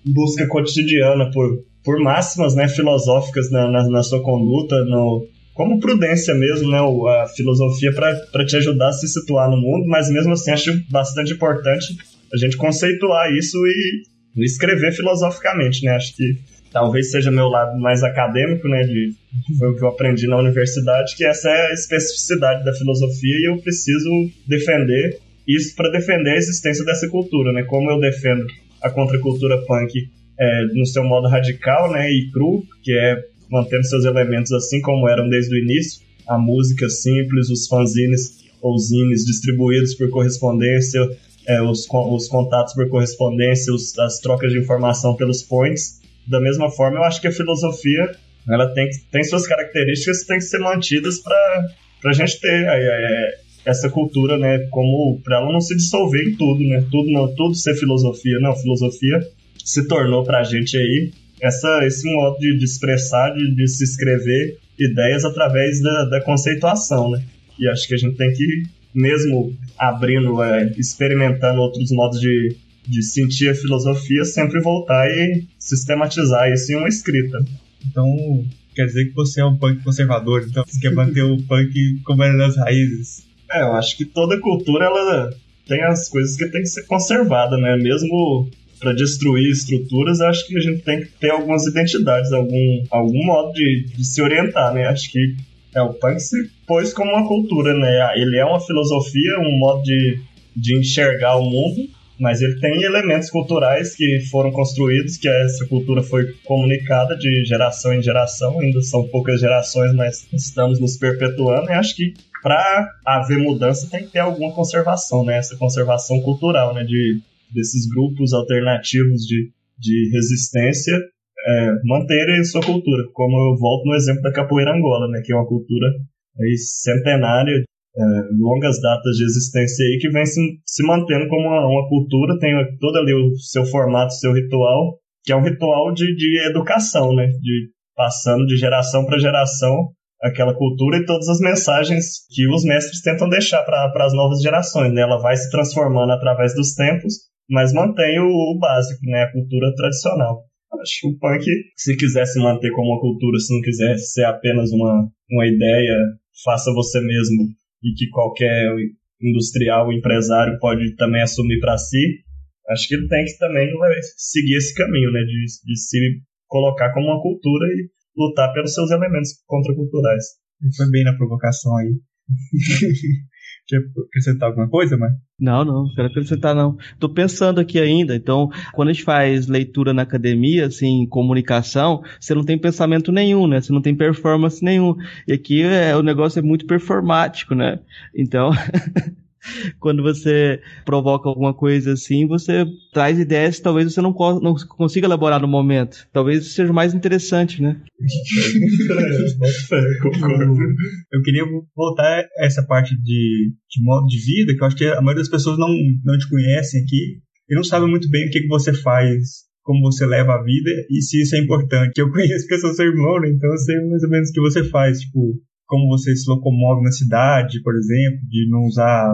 busca cotidiana por, por máximas né, filosóficas na, na, na sua conduta, no, como prudência mesmo, né, a filosofia para te ajudar a se situar no mundo, mas mesmo assim acho bastante importante a gente conceituar isso e escrever filosoficamente, né? Acho que talvez seja meu lado mais acadêmico, né? De, foi o que eu aprendi na universidade, que essa é a especificidade da filosofia e eu preciso defender isso para defender a existência dessa cultura, né? Como eu defendo a contracultura punk é, no seu modo radical, né? E cru, que é mantendo seus elementos assim como eram desde o início, a música simples, os fanzines ou zines distribuídos por correspondência, é, os, os contatos por correspondência, os, as trocas de informação pelos points. Da mesma forma, eu acho que a filosofia ela tem, tem suas características que têm que ser mantidas para a gente ter é, é, essa cultura, né? Como para ela não se dissolver em tudo, né? Tudo, não, tudo ser filosofia. Não, filosofia se tornou para a gente aí essa, esse modo de, de expressar, de, de, se escrever ideias através da, da conceituação, né? E acho que a gente tem que mesmo abrindo, é, experimentando outros modos de, de sentir a filosofia, sempre voltar e sistematizar isso em uma escrita. Então, quer dizer que você é um punk conservador, então você quer manter o punk como era nas raízes. É, eu acho que toda cultura ela tem as coisas que tem que ser conservada, né? Mesmo para destruir estruturas, acho que a gente tem que ter algumas identidades, algum, algum modo de, de se orientar, né? Acho que é, o punk se pôs como uma cultura, né? Ele é uma filosofia, um modo de, de enxergar o mundo, mas ele tem elementos culturais que foram construídos, que essa cultura foi comunicada de geração em geração, ainda são poucas gerações, mas estamos nos perpetuando, e acho que para haver mudança tem que ter alguma conservação, né? Essa conservação cultural, né? De, desses grupos alternativos de, de resistência é, manterem sua cultura, como eu volto no exemplo da capoeira angola, né, que é uma cultura aí, centenária, é, longas datas de existência aí, que vem se, se mantendo como uma, uma, cultura, tem todo ali o seu formato, seu ritual, que é um ritual de, de educação, né, de passando de geração para geração aquela cultura e todas as mensagens que os mestres tentam deixar para as novas gerações, né, ela vai se transformando através dos tempos, mas mantém o, o básico, né, a cultura tradicional. Acho que o punk, se quisesse manter como uma cultura, se não quisesse ser apenas uma, uma ideia, faça você mesmo e que qualquer industrial, empresário pode também assumir para si, acho que ele tem que também seguir esse caminho, né, de, de se colocar como uma cultura e lutar pelos seus elementos contraculturais. Foi bem na provocação aí. [laughs] Quer acrescentar alguma coisa, mano? Não, não, não quero acrescentar não. Tô pensando aqui ainda, então, quando a gente faz leitura na academia, assim, comunicação, você não tem pensamento nenhum, né? Você não tem performance nenhum. E aqui é, o negócio é muito performático, né? Então, [laughs] [laughs] quando você provoca alguma coisa assim, você traz ideias que talvez você não, não consiga elaborar no momento. Talvez seja mais interessante, né? [laughs] eu queria voltar a essa parte de, de modo de vida, que eu acho que a maioria das pessoas não, não te conhecem aqui e não sabem muito bem o que, que você faz como você leva a vida e se isso é importante. Eu conheço que eu sou seu irmão, né? então eu sei mais ou menos o que você faz, tipo, como você se locomove na cidade, por exemplo, de não usar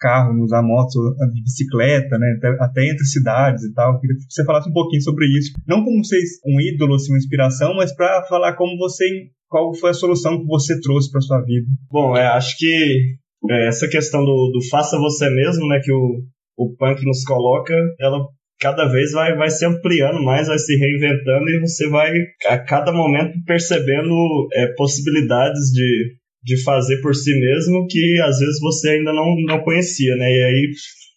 carro, não usar moto, de bicicleta, né? Até, até, entre cidades e tal. Eu queria que você falasse um pouquinho sobre isso. Não como ser um ídolo, assim, uma inspiração, mas para falar como você, qual foi a solução que você trouxe para sua vida. Bom, é, acho que é, essa questão do, do faça você mesmo, né, que o, o punk nos coloca, ela cada vez vai, vai se ampliando mais, vai se reinventando e você vai a cada momento percebendo é, possibilidades de, de fazer por si mesmo que às vezes você ainda não, não conhecia, né? E aí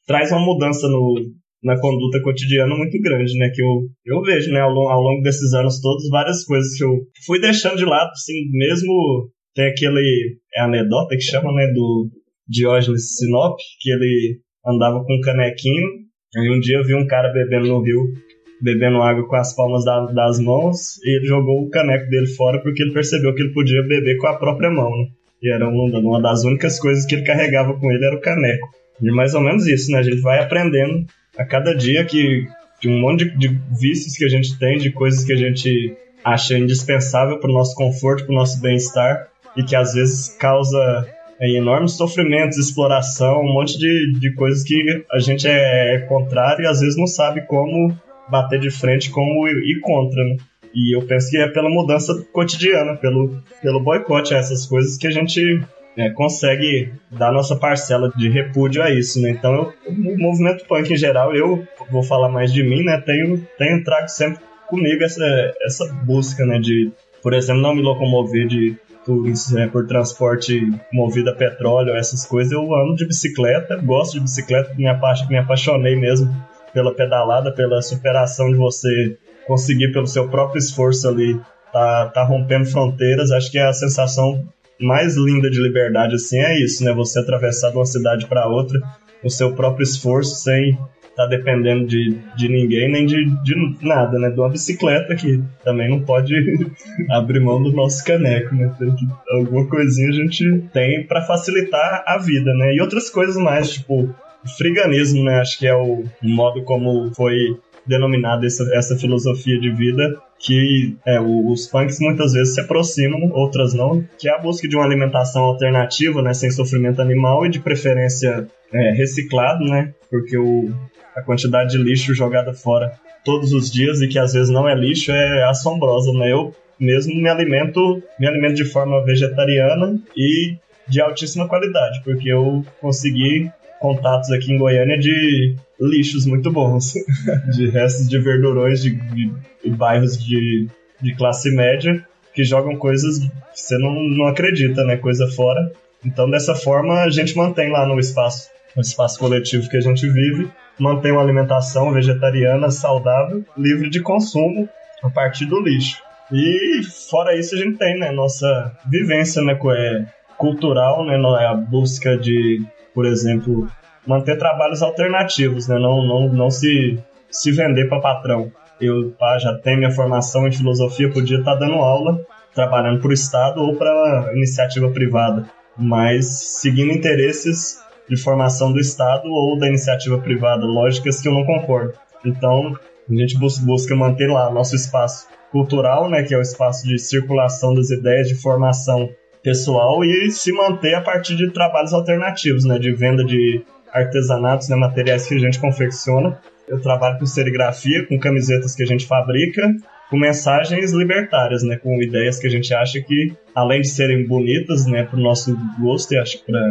traz uma mudança no, na conduta cotidiana muito grande, né? Que eu, eu vejo, né, ao, ao longo desses anos todos, várias coisas que eu fui deixando de lado, assim, mesmo tem aquele, é anedota que chama, né, do Diógenes Sinop, que ele andava com um canequinho Aí um dia eu vi um cara bebendo no rio, bebendo água com as palmas da, das mãos, e ele jogou o caneco dele fora porque ele percebeu que ele podia beber com a própria mão, né? E era uma, uma das únicas coisas que ele carregava com ele era o caneco. E mais ou menos isso, né? A gente vai aprendendo a cada dia que, que um monte de, de vícios que a gente tem, de coisas que a gente acha indispensável para o nosso conforto, para o nosso bem-estar, e que às vezes causa em enormes sofrimentos, exploração, um monte de, de coisas que a gente é, é contrário e às vezes não sabe como bater de frente, como ir contra, né? E eu penso que é pela mudança cotidiana, pelo, pelo boicote a essas coisas que a gente é, consegue dar nossa parcela de repúdio a isso, né? Então, eu, o movimento punk em geral, eu vou falar mais de mim, né? Tenho, tenho trago sempre comigo essa, essa busca, né? De, por exemplo, não me locomover de por, é, por transporte movido a petróleo, essas coisas, eu ando de bicicleta, gosto de bicicleta, me, apa me apaixonei mesmo pela pedalada, pela superação de você conseguir pelo seu próprio esforço ali tá, tá rompendo fronteiras. Acho que é a sensação mais linda de liberdade assim é isso, né? Você atravessar de uma cidade para outra, o seu próprio esforço sem tá dependendo de, de ninguém nem de, de nada, né? De uma bicicleta que também não pode [laughs] abrir mão do nosso caneco, né? Que, alguma coisinha a gente tem para facilitar a vida, né? E outras coisas mais, tipo friganismo, né? Acho que é o modo como foi denominada essa, essa filosofia de vida que é, os punks muitas vezes se aproximam, outras não, que é a busca de uma alimentação alternativa, né, sem sofrimento animal e de preferência é, reciclado, né, porque o, a quantidade de lixo jogada fora todos os dias e que às vezes não é lixo é assombrosa, né? Eu mesmo me alimento, me alimento de forma vegetariana e de altíssima qualidade, porque eu consegui contatos aqui em Goiânia de lixos muito bons, [laughs] de restos de verdurões de, de, de bairros de, de classe média que jogam coisas que você não, não acredita, né? Coisa fora. Então, dessa forma, a gente mantém lá no espaço, no espaço coletivo que a gente vive, mantém uma alimentação vegetariana saudável, livre de consumo a partir do lixo. E fora isso a gente tem, né, nossa vivência, né, é cultural, né, é a busca de, por exemplo, manter trabalhos alternativos, né, não, não, não se, se vender para patrão. Eu pá, já tenho minha formação em filosofia, podia estar tá dando aula, trabalhando para o Estado ou para iniciativa privada, mas seguindo interesses de formação do Estado ou da iniciativa privada, lógicas que eu não concordo. Então, a gente busca manter lá nosso espaço cultural, né, que é o espaço de circulação das ideias, de formação pessoal e se manter a partir de trabalhos alternativos, né, de venda de artesanatos, né, materiais que a gente confecciona. Eu trabalho com serigrafia, com camisetas que a gente fabrica, com mensagens libertárias, né, com ideias que a gente acha que, além de serem bonitas, né, para o nosso gosto e acho que para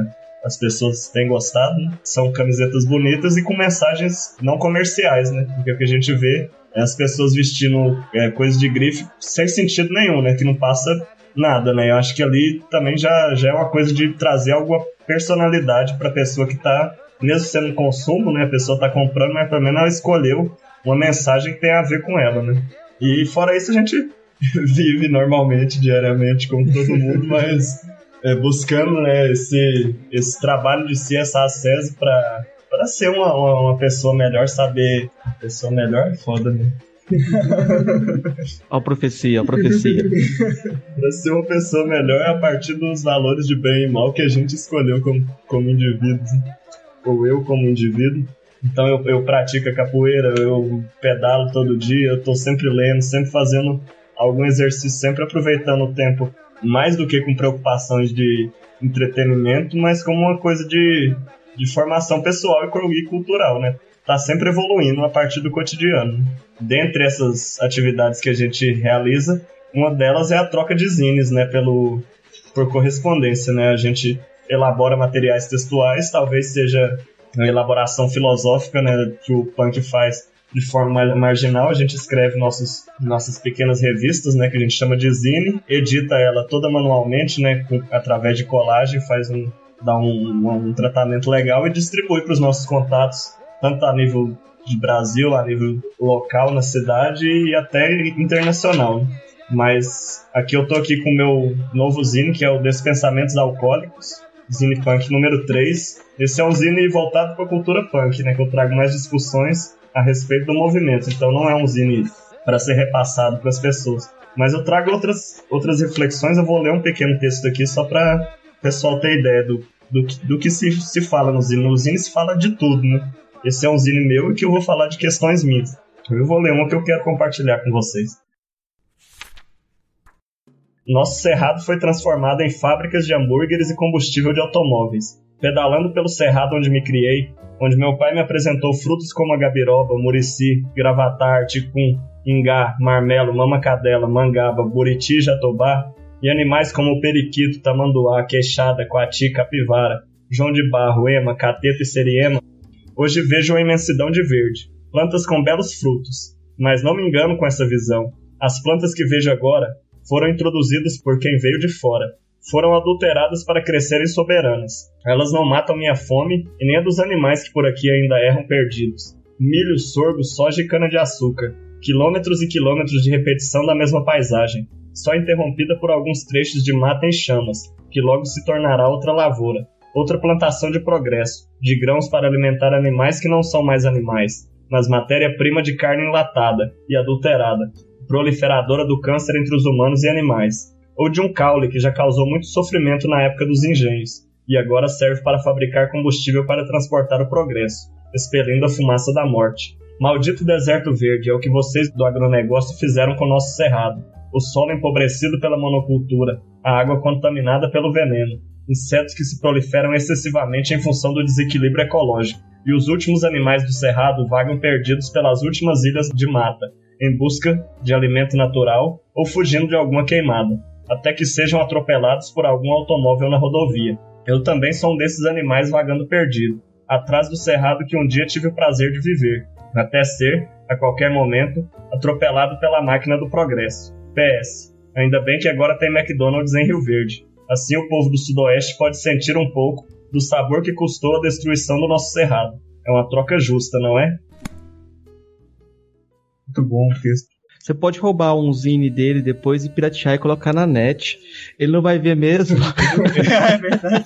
as pessoas têm gostado. São camisetas bonitas e com mensagens não comerciais, né? Porque o que a gente vê é as pessoas vestindo é, coisas de grife sem sentido nenhum, né? Que não passa nada, né? Eu acho que ali também já, já é uma coisa de trazer alguma personalidade para a pessoa que está, mesmo sendo consumo, né? A pessoa está comprando, mas pelo menos ela escolheu uma mensagem que tem a ver com ela, né? E fora isso a gente [laughs] vive normalmente, diariamente, como todo mundo, mas é, buscando né, esse, esse trabalho de si, essa acese para para ser uma, uma, uma, pessoa melhor, saber. Uma pessoa melhor é foda, né? Ó, a profecia, a profecia. [laughs] para ser uma pessoa melhor a partir dos valores de bem e mal que a gente escolheu como, como indivíduo, ou eu como indivíduo. Então eu, eu pratico a capoeira, eu pedalo todo dia, eu tô sempre lendo, sempre fazendo algum exercício, sempre aproveitando o tempo mais do que com preocupações de entretenimento, mas como uma coisa de, de formação pessoal e cultural, né? Tá sempre evoluindo a partir do cotidiano. Dentre essas atividades que a gente realiza, uma delas é a troca de zines, né? Pelo, por correspondência, né? A gente elabora materiais textuais, talvez seja uma elaboração filosófica, né? Que o punk faz de forma marginal, a gente escreve nossos, nossas pequenas revistas, né, que a gente chama de zine, edita ela toda manualmente, né, com, através de colagem, faz um, dá um, um, um tratamento legal e distribui para os nossos contatos, tanto a nível de Brasil, a nível local na cidade e até internacional. Mas aqui eu tô aqui com o meu novo zine, que é o Despensamentos Alcoólicos, Zine Punk número 3. Esse é um zine voltado para a cultura punk, né, que eu trago mais discussões a respeito do movimento. Então não é um zine para ser repassado para as pessoas. Mas eu trago outras, outras reflexões. Eu vou ler um pequeno texto aqui só para o pessoal ter ideia do, do, do que se, se fala no zine. No zine se fala de tudo, né? Esse é um zine meu e que eu vou falar de questões minhas. Eu vou ler uma que eu quero compartilhar com vocês. Nosso cerrado foi transformado em fábricas de hambúrgueres e combustível de automóveis. Pedalando pelo cerrado onde me criei, onde meu pai me apresentou frutos como a gabiroba, murici, gravatar, ticum, ingá, marmelo, mamacadela, mangaba, buriti, jatobá, e animais como o periquito, tamanduá, queixada, coati, capivara, joão de barro, ema, cateta e seriema, hoje vejo uma imensidão de verde, plantas com belos frutos. Mas não me engano com essa visão. As plantas que vejo agora foram introduzidas por quem veio de fora, foram adulteradas para crescerem soberanas. Elas não matam minha fome e nem a dos animais que por aqui ainda erram perdidos. Milho, sorgo, soja e cana-de-açúcar. Quilômetros e quilômetros de repetição da mesma paisagem, só interrompida por alguns trechos de mata em chamas, que logo se tornará outra lavoura, outra plantação de progresso, de grãos para alimentar animais que não são mais animais, mas matéria-prima de carne enlatada e adulterada, proliferadora do câncer entre os humanos e animais, ou de um caule que já causou muito sofrimento na época dos engenhos, e agora serve para fabricar combustível para transportar o progresso, expelindo a fumaça da morte. Maldito deserto verde é o que vocês do agronegócio fizeram com nosso cerrado. O solo empobrecido pela monocultura, a água contaminada pelo veneno, insetos que se proliferam excessivamente em função do desequilíbrio ecológico, e os últimos animais do cerrado vagam perdidos pelas últimas ilhas de mata, em busca de alimento natural ou fugindo de alguma queimada até que sejam atropelados por algum automóvel na rodovia. Eu também sou um desses animais vagando perdido, atrás do cerrado que um dia tive o prazer de viver, até ser, a qualquer momento, atropelado pela máquina do progresso. PS. Ainda bem que agora tem McDonald's em Rio Verde. Assim o povo do Sudoeste pode sentir um pouco do sabor que custou a destruição do nosso cerrado. É uma troca justa, não é? Muito bom o texto. Você pode roubar um zine dele depois e piratear e colocar na net. Ele não vai ver mesmo. [laughs] é verdade.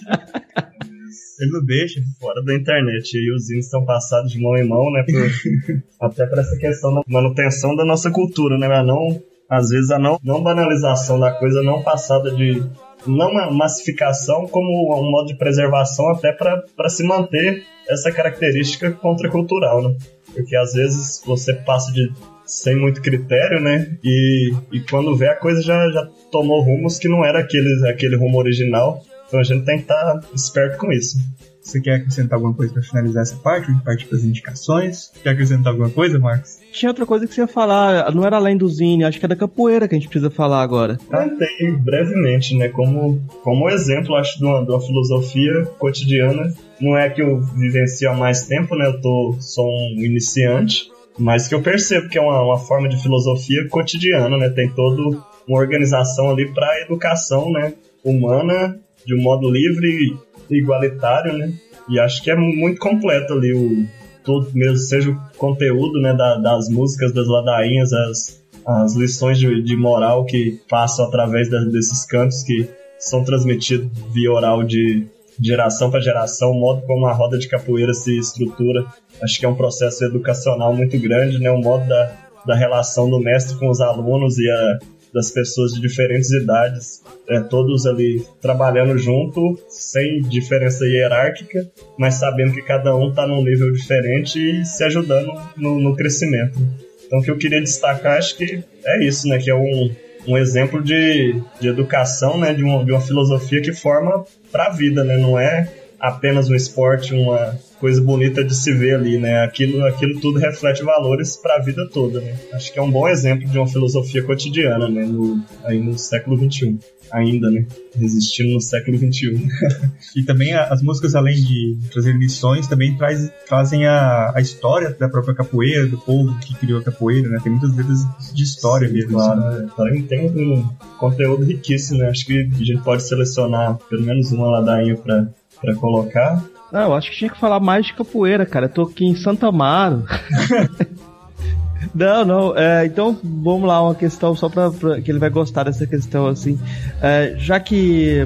Ele não deixa fora da internet. E os zines estão passados de mão em mão, né? Por, [laughs] até para essa questão da manutenção da nossa cultura, né? A não, às vezes a não, não banalização da coisa, não passada de. Não uma massificação, como um modo de preservação, até para se manter essa característica contracultural, né? Porque às vezes você passa de sem muito critério, né? E, e quando vê a coisa já, já tomou rumos que não era aquele, aquele rumo original. Então a gente tem que estar tá esperto com isso. Você quer acrescentar alguma coisa para finalizar essa parte? Partir para as indicações? Quer acrescentar alguma coisa, Marcos? Tinha outra coisa que você ia falar, não era além do Zine, acho que é da capoeira que a gente precisa falar agora. Tentei brevemente, né? Como, como exemplo, acho, de uma, de uma filosofia cotidiana. Não é que eu vivencio há mais tempo, né? Eu tô, sou um iniciante, mas que eu percebo que é uma, uma forma de filosofia cotidiana, né? Tem toda uma organização ali para a educação, né? Humana, de um modo livre e igualitário, né? E acho que é muito completo ali o todo mesmo, seja o conteúdo, né, da, das músicas, das ladainhas, as, as lições de, de moral que passam através desses cantos que são transmitidos via oral de geração para geração, o modo como a roda de capoeira se estrutura. Acho que é um processo educacional muito grande, né? O modo da, da relação do mestre com os alunos e a, das pessoas de diferentes idades, é, todos ali trabalhando junto, sem diferença hierárquica, mas sabendo que cada um está num nível diferente e se ajudando no, no crescimento. Então, o que eu queria destacar, acho que é isso, né? Que é um, um exemplo de, de educação, né? De uma, de uma filosofia que forma para a vida, né? Não é apenas um esporte, uma coisa bonita de se ver ali, né? Aquilo, aquilo tudo reflete valores para a vida toda, né? Acho que é um bom exemplo de uma filosofia cotidiana, né? No, aí no século XXI, ainda, né? Resistindo no século XXI. [laughs] e também as músicas, além de trazer lições, também traz, trazem a, a história da própria capoeira, do povo que criou a capoeira, né? Tem muitas letras de história Sim, mesmo. Claro, né? tem um conteúdo riquíssimo, né? Acho que a gente pode selecionar pelo menos uma ladainha para para colocar. Não, eu acho que tinha que falar mais de capoeira, cara. Eu tô aqui em Santa Amaro. [laughs] não, não. É, então vamos lá, uma questão só para que ele vai gostar dessa questão assim. É, já que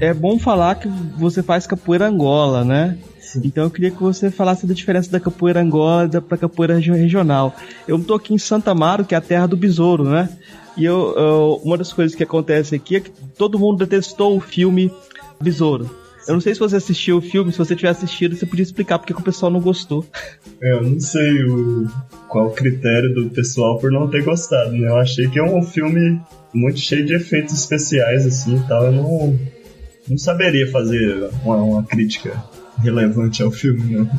é bom falar que você faz capoeira Angola, né? Sim. Então eu queria que você falasse da diferença da capoeira Angola para capoeira regional. Eu tô aqui em Santa Amaro, que é a terra do besouro, né? E eu, eu, uma das coisas que acontece aqui é que todo mundo detestou o filme Besouro. Eu não sei se você assistiu o filme, se você tiver assistido, você podia explicar porque que o pessoal não gostou. É, eu não sei o, qual o critério do pessoal por não ter gostado, né? Eu achei que é um filme muito cheio de efeitos especiais, assim e tal. Eu não, não saberia fazer uma, uma crítica relevante ao filme, não.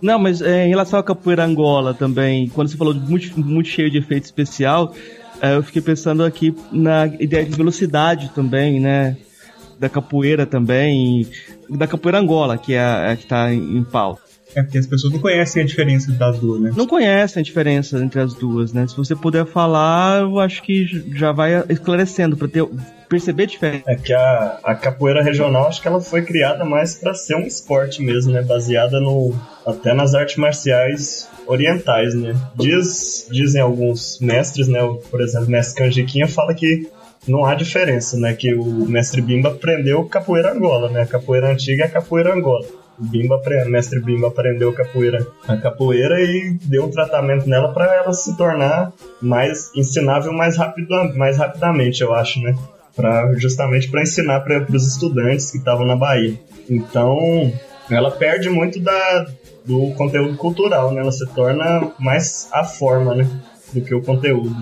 Não, mas é, em relação à capoeira Angola também, quando você falou de muito, muito cheio de efeito especial, é, eu fiquei pensando aqui na ideia de velocidade também, né? Da capoeira também, da capoeira Angola, que é a, a que está em, em pauta. É porque as pessoas não conhecem a diferença das duas, né? Não conhecem a diferença entre as duas, né? Se você puder falar, eu acho que já vai esclarecendo para ter perceber a diferença. É que a, a capoeira regional, acho que ela foi criada mais para ser um esporte mesmo, né? Baseada no até nas artes marciais orientais, né? Diz, dizem alguns mestres, né? Por exemplo, o mestre Canjiquinha fala que não há diferença, né? Que o mestre Bimba aprendeu capoeira Angola, né? Capoeira antiga é capoeira Angola. O Bimba, mestre Bimba aprendeu capoeira, a capoeira e deu um tratamento nela para ela se tornar mais ensinável mais rápido, mais rapidamente, eu acho, né? Pra, justamente para ensinar para os estudantes que estavam na Bahia. Então, ela perde muito da, do conteúdo cultural, né? Ela se torna mais a forma, né? Do que o conteúdo.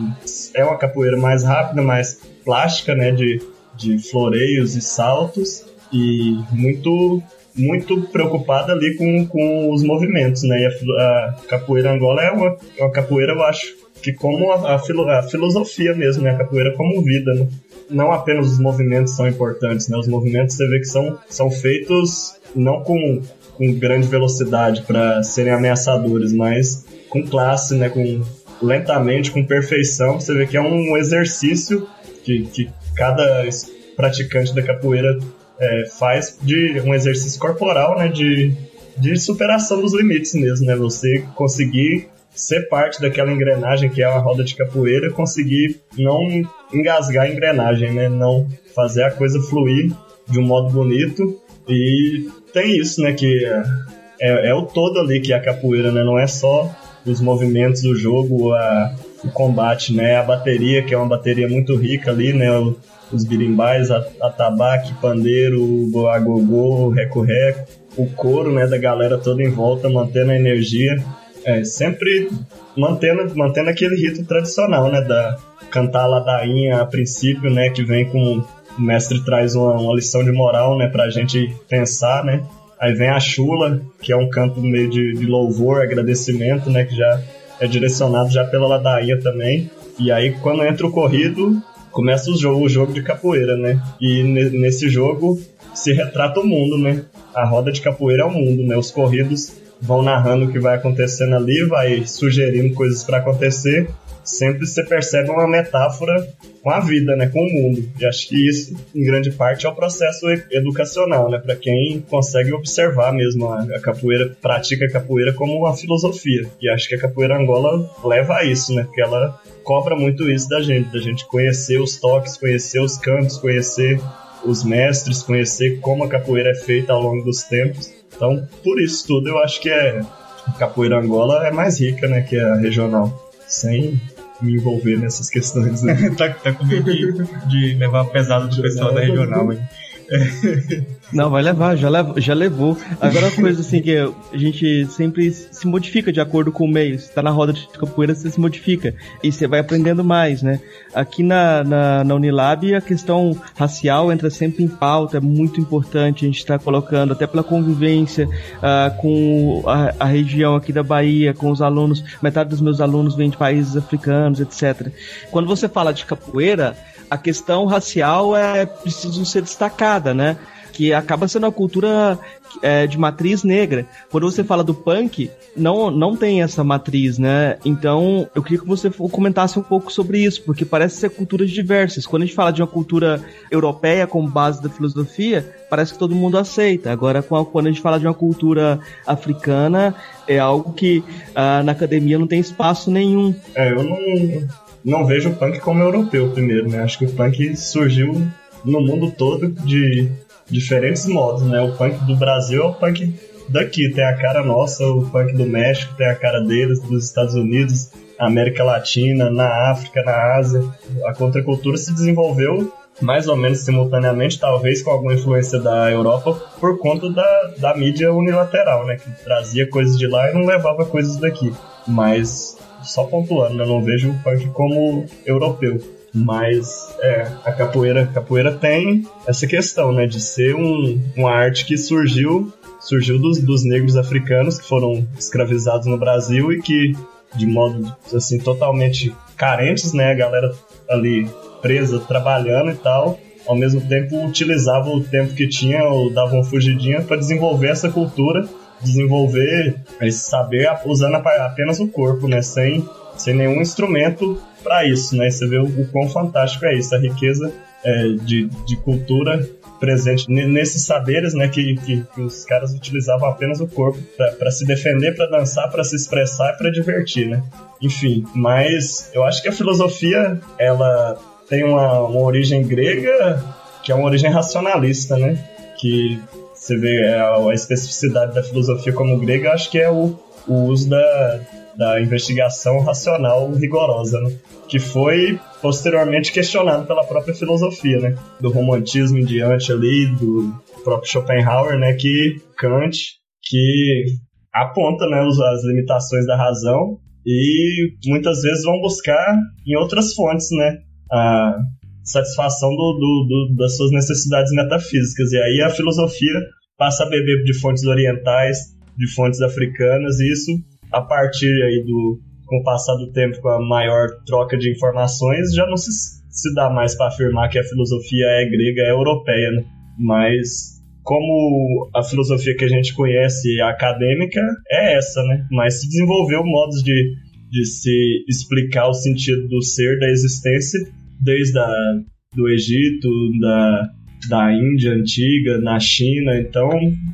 É uma capoeira mais rápida, mais plástica, né, de, de floreios e saltos e muito muito preocupada ali com, com os movimentos, né? E a, a capoeira Angola é uma, uma capoeira, eu acho, que como a, a, filo, a, filosofia mesmo, né? A capoeira como vida, né? Não apenas os movimentos são importantes, né? Os movimentos você vê que são, são feitos não com, com grande velocidade para serem ameaçadores, mas com classe, né? Com lentamente, com perfeição. Você vê que é um exercício que, que cada praticante da capoeira é, faz de um exercício corporal, né, de, de superação dos limites mesmo, né, você conseguir ser parte daquela engrenagem que é a roda de capoeira, conseguir não engasgar a engrenagem, né, não fazer a coisa fluir de um modo bonito. E tem isso, né, que é, é o todo ali que é a capoeira, né, não é só os movimentos do jogo, a, o combate, né? A bateria, que é uma bateria muito rica ali, né? Os birimbais, a, a tabaque, pandeiro, agogô, reco-reco, o coro, né? Da galera toda em volta, mantendo a energia. É, sempre mantendo, mantendo aquele rito tradicional, né? Da cantar a ladainha a princípio, né? Que vem com... O mestre traz uma, uma lição de moral, né? Pra gente pensar, né? Aí vem a chula, que é um canto meio de, de louvor, agradecimento, né? Que já é direcionado já pela ladainha também. E aí, quando entra o corrido, começa o jogo, o jogo de capoeira, né? E nesse jogo se retrata o mundo, né? A roda de capoeira é o mundo, né? Os corridos vão narrando o que vai acontecendo ali, vai sugerindo coisas para acontecer. Sempre você percebe uma metáfora com a vida, né, com o mundo. E acho que isso, em grande parte, é o processo educacional, né, para quem consegue observar mesmo a, capoeira, pratica a capoeira como uma filosofia. E acho que a capoeira Angola leva a isso, né, porque ela cobra muito isso da gente, da gente conhecer os toques, conhecer os cantos, conhecer os mestres, conhecer como a capoeira é feita ao longo dos tempos. Então, por isso tudo, eu acho que é a capoeira Angola é mais rica, né, que a regional. Sem me envolver nessas questões. Né? [laughs] tá, tá com medo de, de levar pesado do pessoal da regional, hein? [laughs] Não, vai levar, já, levo, já levou. Agora, uma coisa assim que a gente sempre se modifica de acordo com o meio. Se tá na roda de capoeira, você se modifica. E você vai aprendendo mais, né? Aqui na, na, na Unilab, a questão racial entra sempre em pauta, é muito importante. A gente está colocando, até pela convivência uh, com a, a, região aqui da Bahia, com os alunos. Metade dos meus alunos vêm de países africanos, etc. Quando você fala de capoeira, a questão racial é preciso ser destacada, né? Que acaba sendo a cultura é, de matriz negra. Quando você fala do punk, não, não tem essa matriz, né? Então, eu queria que você comentasse um pouco sobre isso, porque parece ser culturas diversas. Quando a gente fala de uma cultura europeia como base da filosofia, parece que todo mundo aceita. Agora, quando a gente fala de uma cultura africana, é algo que uh, na academia não tem espaço nenhum. É, eu não não vejo o punk como europeu primeiro, né? Acho que o punk surgiu no mundo todo de diferentes modos, né? O punk do Brasil é o punk daqui, tem a cara nossa, o punk do México tem a cara deles, dos Estados Unidos, América Latina, na África, na Ásia. A contracultura se desenvolveu mais ou menos simultaneamente, talvez com alguma influência da Europa, por conta da, da mídia unilateral, né? Que trazia coisas de lá e não levava coisas daqui. Mas só pontuando, eu não vejo o punk como europeu. Mas é, a capoeira, a capoeira tem essa questão, né, de ser um, uma arte que surgiu surgiu dos, dos negros africanos que foram escravizados no Brasil e que de modo assim totalmente carentes, né, a galera ali presa trabalhando e tal, ao mesmo tempo utilizava o tempo que tinha ou dava uma fugidinha para desenvolver essa cultura desenvolver esse saber usando apenas o corpo, né? Sem, sem nenhum instrumento para isso, né? Você vê o, o quão fantástico é isso, a riqueza é, de, de cultura presente nesses saberes, né? Que, que, que os caras utilizavam apenas o corpo para se defender, para dançar, para se expressar e para divertir, né? Enfim, mas eu acho que a filosofia ela tem uma, uma origem grega que é uma origem racionalista, né? Que você vê é, a, especificidade da filosofia como grega, acho que é o, o uso da, da investigação racional rigorosa, né? que foi posteriormente questionado pela própria filosofia, né? do romantismo em diante ali, do próprio Schopenhauer, né? que Kant, que aponta né, as limitações da razão e muitas vezes vão buscar em outras fontes, né? A satisfação do, do, do, das suas necessidades metafísicas. E aí a filosofia passa a beber de fontes orientais, de fontes africanas, e isso, a partir aí do com o passar do tempo, com a maior troca de informações, já não se, se dá mais para afirmar que a filosofia é grega, é europeia, né? Mas como a filosofia que a gente conhece acadêmica é essa, né? Mas se desenvolveu modos de, de se explicar o sentido do ser, da existência, desde a, do Egito, da, da Índia antiga, na China, então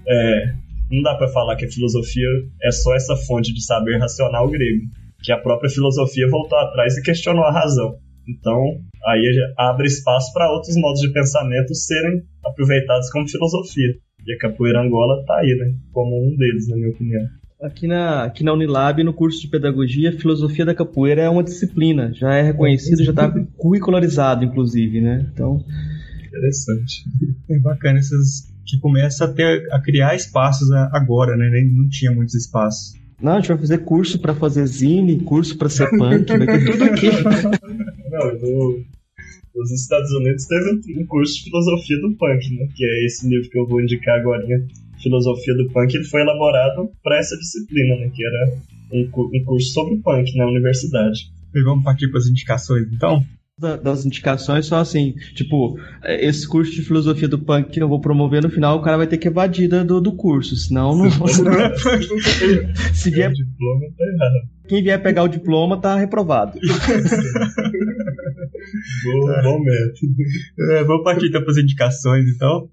é, não dá para falar que a filosofia é só essa fonte de saber racional grego, que a própria filosofia voltou atrás e questionou a razão. Então, aí abre espaço para outros modos de pensamento serem aproveitados como filosofia. E a capoeira Angola tá aí, né? Como um deles, na minha opinião. Aqui na, aqui na Unilab, no curso de pedagogia, a filosofia da capoeira é uma disciplina, já é reconhecido, já está curricularizado, inclusive, né? Então, Interessante. É bacana essas que começa a ter a criar espaços agora, né? Nem não tinha muitos espaços. Não, a gente vai fazer curso para fazer zine, curso para ser punk, vai ter tudo aqui. [laughs] Não, no, nos Estados Unidos teve um curso de filosofia do punk, né? Que é esse livro que eu vou indicar agora. Filosofia do Punk, ele foi elaborado para essa disciplina, né? Que era um, um curso sobre punk na universidade. E vamos partir para as indicações, então? Das indicações são assim, tipo, é, esse curso de filosofia do punk que eu vou promover no final, o cara vai ter que evadir do, do curso, senão não. Se vier. O diploma tá errado. Quem vier pegar o diploma tá reprovado. [laughs] bom, bom método. É, vamos partir então para as indicações, então.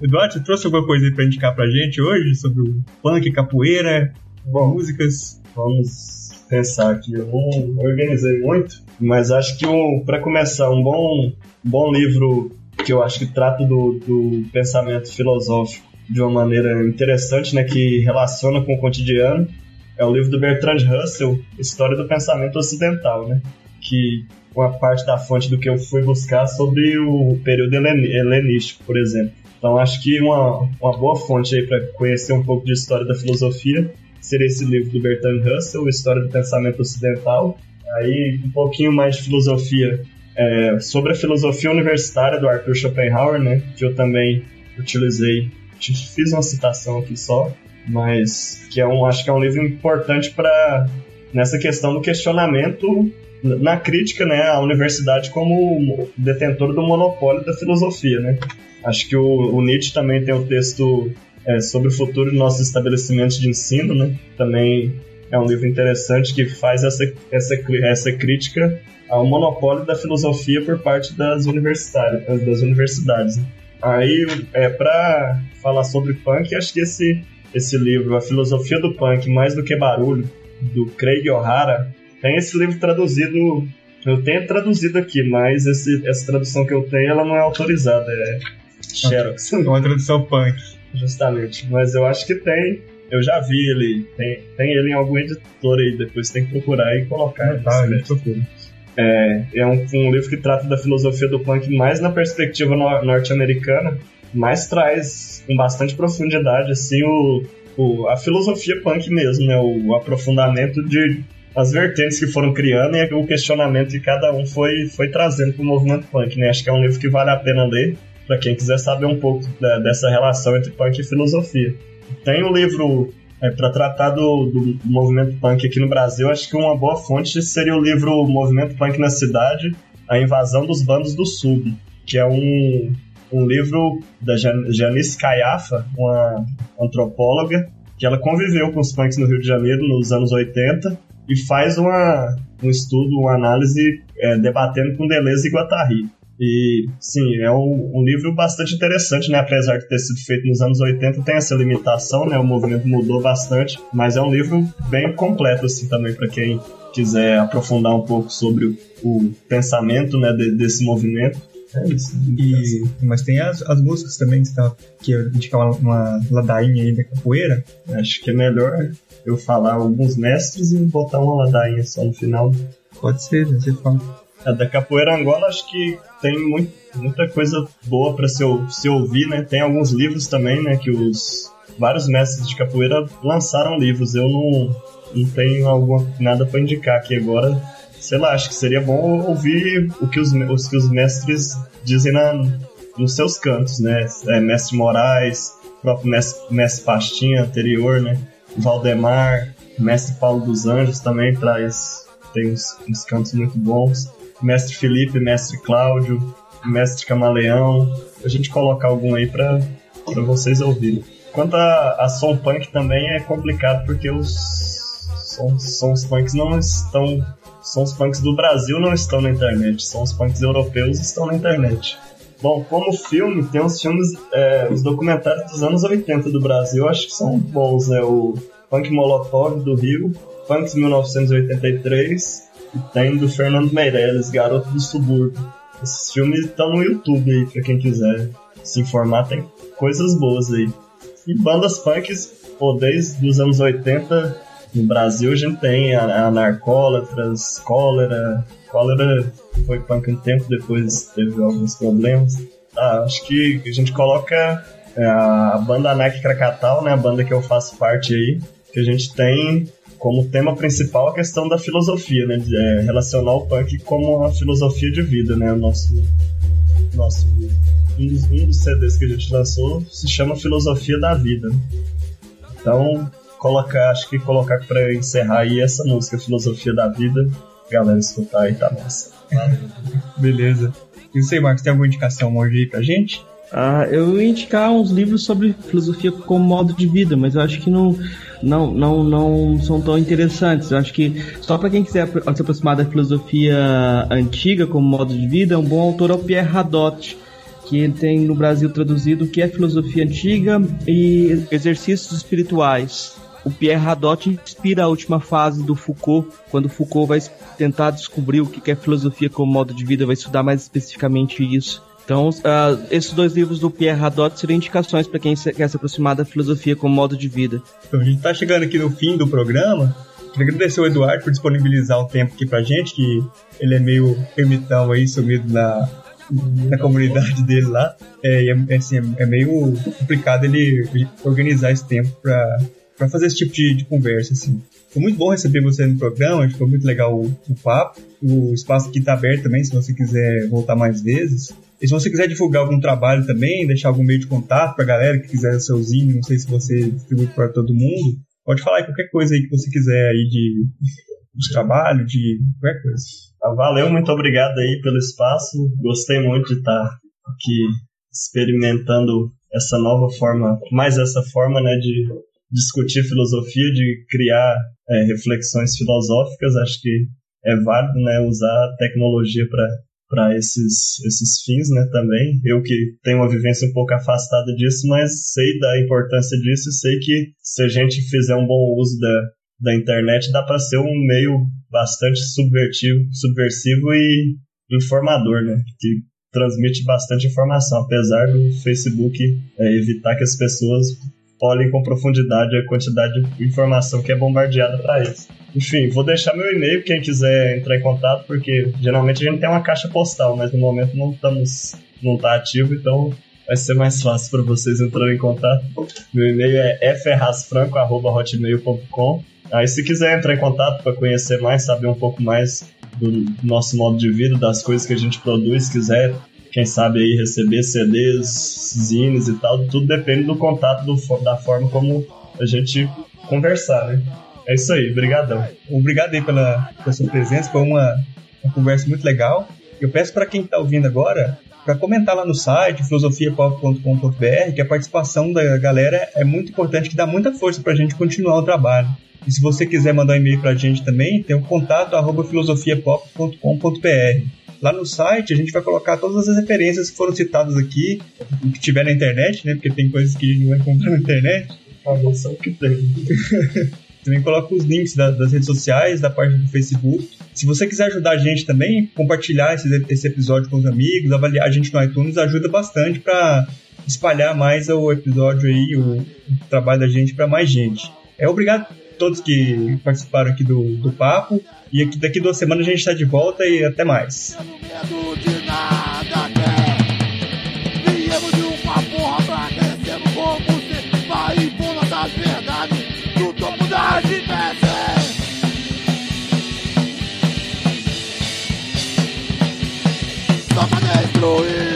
Eduardo, você trouxe alguma coisa aí pra indicar pra gente hoje sobre o punk, capoeira, Bom, músicas? Vamos pensar aqui. Eu não organizei muito, mas acho que um, para começar, um bom, bom livro que eu acho que trata do, do pensamento filosófico de uma maneira interessante, né, que relaciona com o cotidiano, é o livro do Bertrand Russell, História do Pensamento Ocidental, né, que uma parte da fonte do que eu fui buscar sobre o período helenístico, por exemplo. Então acho que uma, uma boa fonte aí para conhecer um pouco de história da filosofia seria esse livro do Bertrand Russell, História do Pensamento Ocidental. Aí um pouquinho mais de filosofia é, sobre a filosofia universitária do Arthur Schopenhauer, né? Que eu também utilizei, fiz uma citação aqui só, mas que é um, acho que é um livro importante para nessa questão do questionamento na crítica, né, à universidade como detentor do monopólio da filosofia, né? Acho que o, o Nietzsche também tem um texto é, sobre o futuro dos nossos estabelecimentos de ensino, né? Também é um livro interessante que faz essa, essa, essa crítica ao monopólio da filosofia por parte das, universitárias, das universidades. Né? Aí, é, para falar sobre punk, acho que esse, esse livro, A Filosofia do Punk Mais do que Barulho, do Craig O'Hara, tem esse livro traduzido. Eu tenho traduzido aqui, mas esse, essa tradução que eu tenho ela não é autorizada, é Xerox. É [laughs] uma tradução punk. Justamente. Mas eu acho que tem. Eu já vi ele. Tem, tem ele em algum editor aí, depois tem que procurar e colocar. Ah, tá. É, é um, um, livro que trata da filosofia do punk mais na perspectiva no, norte-americana, mas traz com bastante profundidade assim o, o, a filosofia punk mesmo, né? O, o aprofundamento de as vertentes que foram criando e o questionamento que cada um foi, foi trazendo para o movimento punk, né? Acho que é um livro que vale a pena ler para quem quiser saber um pouco da, dessa relação entre punk e filosofia. Tem um livro é, para tratar do, do, movimento punk aqui no Brasil, acho que uma boa fonte seria o livro Movimento Punk na Cidade, A Invasão dos Bandos do Sub, que é um, um livro da Janice Caiafa, uma antropóloga, que ela conviveu com os punks no Rio de Janeiro nos anos 80 e faz uma, um estudo, uma análise é, debatendo com Deleuze e Guattari. E, sim, é um, um, livro bastante interessante, né? Apesar de ter sido feito nos anos 80, tem essa limitação, né? O movimento mudou bastante, mas é um livro bem completo, assim, também, para quem quiser aprofundar um pouco sobre o, o pensamento, né, de, desse movimento. É isso. E, mas tem as, as músicas também que, tá, que eu indicar uma, uma ladainha aí da capoeira. Acho que é melhor eu falar alguns mestres e botar uma ladainha só no final. Pode ser, né? Você fala. A da capoeira Angola acho que tem muito, muita coisa boa para se, se ouvir, né? Tem alguns livros também, né? Que os vários mestres de capoeira lançaram livros. Eu não, não tenho alguma, nada para indicar aqui agora. Sei lá, acho que seria bom ouvir o que os, os, que os mestres dizem na, nos seus cantos, né? É, mestre Moraes, próprio mestre, mestre Pastinha anterior, né? Valdemar, mestre Paulo dos Anjos também traz tem uns, uns cantos muito bons. Mestre Felipe, Mestre Cláudio, Mestre Camaleão. A gente colocar algum aí para vocês ouvirem. Quanto a, a som punk também é complicado porque os sons, sons punks não estão. Sons punks do Brasil não estão na internet, sons punks europeus estão na internet. Bom, como filme, tem uns filmes, é, os documentários dos anos 80 do Brasil, acho que são bons, né? O Punk Molotov do Rio, Punks 1983, tem do Fernando Meirelles, Garoto do Subúrbio. Esses filmes estão no YouTube aí, pra quem quiser se informar, tem coisas boas aí. E bandas punks, pô, desde os anos 80, no Brasil a gente tem a, Narcólatras, Cólera. Cólera foi punk um tempo, depois teve alguns problemas. Ah, acho que a gente coloca é, a banda Nike Krakatau, né, a banda que eu faço parte aí, que a gente tem como tema principal a questão da filosofia, né? De, é, relacionar o punk como uma filosofia de vida, né? O nosso, nosso um, dos, um dos CDs que a gente lançou se chama Filosofia da Vida. Então, colocar, acho que colocar para encerrar aí essa música Filosofia da Vida. Galera, escutar aí tá massa. Beleza. E você, Marcos, tem alguma indicação hoje aí pra gente? Ah, eu ia indicar uns livros sobre filosofia como modo de vida, mas eu acho que não, não, não, não são tão interessantes. Eu acho que só para quem quiser se aproximar da filosofia antiga como modo de vida, um bom autor é o Pierre Hadot, que ele tem no Brasil traduzido o que é filosofia antiga e exercícios espirituais. O Pierre Hadot inspira a última fase do Foucault, quando Foucault vai tentar descobrir o que é filosofia como modo de vida, vai estudar mais especificamente isso. Então, uh, esses dois livros do Pierre Hadot seriam indicações para quem quer se aproximar da filosofia como modo de vida. Então, a gente está chegando aqui no fim do programa. Queria agradecer ao Eduardo por disponibilizar o tempo aqui pra gente, que ele é meio ermitão aí, sumido na, na comunidade dele lá. É, é, assim, é, meio complicado ele organizar esse tempo para para fazer esse tipo de, de, conversa, assim. Foi muito bom receber você no programa, foi muito legal o, o papo. O espaço aqui está aberto também, se você quiser voltar mais vezes. E se você quiser divulgar algum trabalho também, deixar algum meio de contato pra galera que quiser seu zine, não sei se você distribui para todo mundo, pode falar qualquer coisa aí que você quiser aí de dos trabalhos, de qualquer coisa. Ah, valeu, muito obrigado aí pelo espaço. Gostei muito de estar aqui experimentando essa nova forma, mais essa forma, né, de discutir filosofia, de criar é, reflexões filosóficas. Acho que é válido, né, usar a tecnologia para para esses, esses fins, né, também. Eu que tenho uma vivência um pouco afastada disso, mas sei da importância disso e sei que se a gente fizer um bom uso da, da internet, dá para ser um meio bastante subvertivo, subversivo e informador, né, que transmite bastante informação, apesar do Facebook é, evitar que as pessoas olhem com profundidade a quantidade de informação que é bombardeada para eles. Enfim, vou deixar meu e-mail quem quiser entrar em contato, porque geralmente a gente tem uma caixa postal, mas no momento não estamos não tá ativo, então vai ser mais fácil para vocês entrarem em contato. Meu e-mail é ferrasfranco@hotmail.com. Aí se quiser entrar em contato para conhecer mais, saber um pouco mais do nosso modo de vida, das coisas que a gente produz, quiser quem sabe aí receber CDs, zines e tal, tudo depende do contato, do, da forma como a gente conversar, né? É isso aí, brigadão. Obrigado aí pela, pela sua presença, foi uma, uma conversa muito legal. Eu peço para quem está ouvindo agora para comentar lá no site filosofiapop.com.br que a participação da galera é muito importante, que dá muita força para a gente continuar o trabalho. E se você quiser mandar um e-mail para a gente também, tem o contato arroba filosofiapop.com.br. Lá no site a gente vai colocar todas as referências que foram citadas aqui, o que tiver na internet, né? Porque tem coisas que a gente não vai na internet. Ah, só o que tem. [laughs] também coloca os links das, das redes sociais, da página do Facebook. Se você quiser ajudar a gente também, compartilhar esse, esse episódio com os amigos, avaliar a gente no iTunes, ajuda bastante para espalhar mais o episódio aí, o, o trabalho da gente para mais gente. É obrigado a todos que participaram aqui do, do papo. E aqui, daqui duas semanas a gente está de volta e até mais. Destruir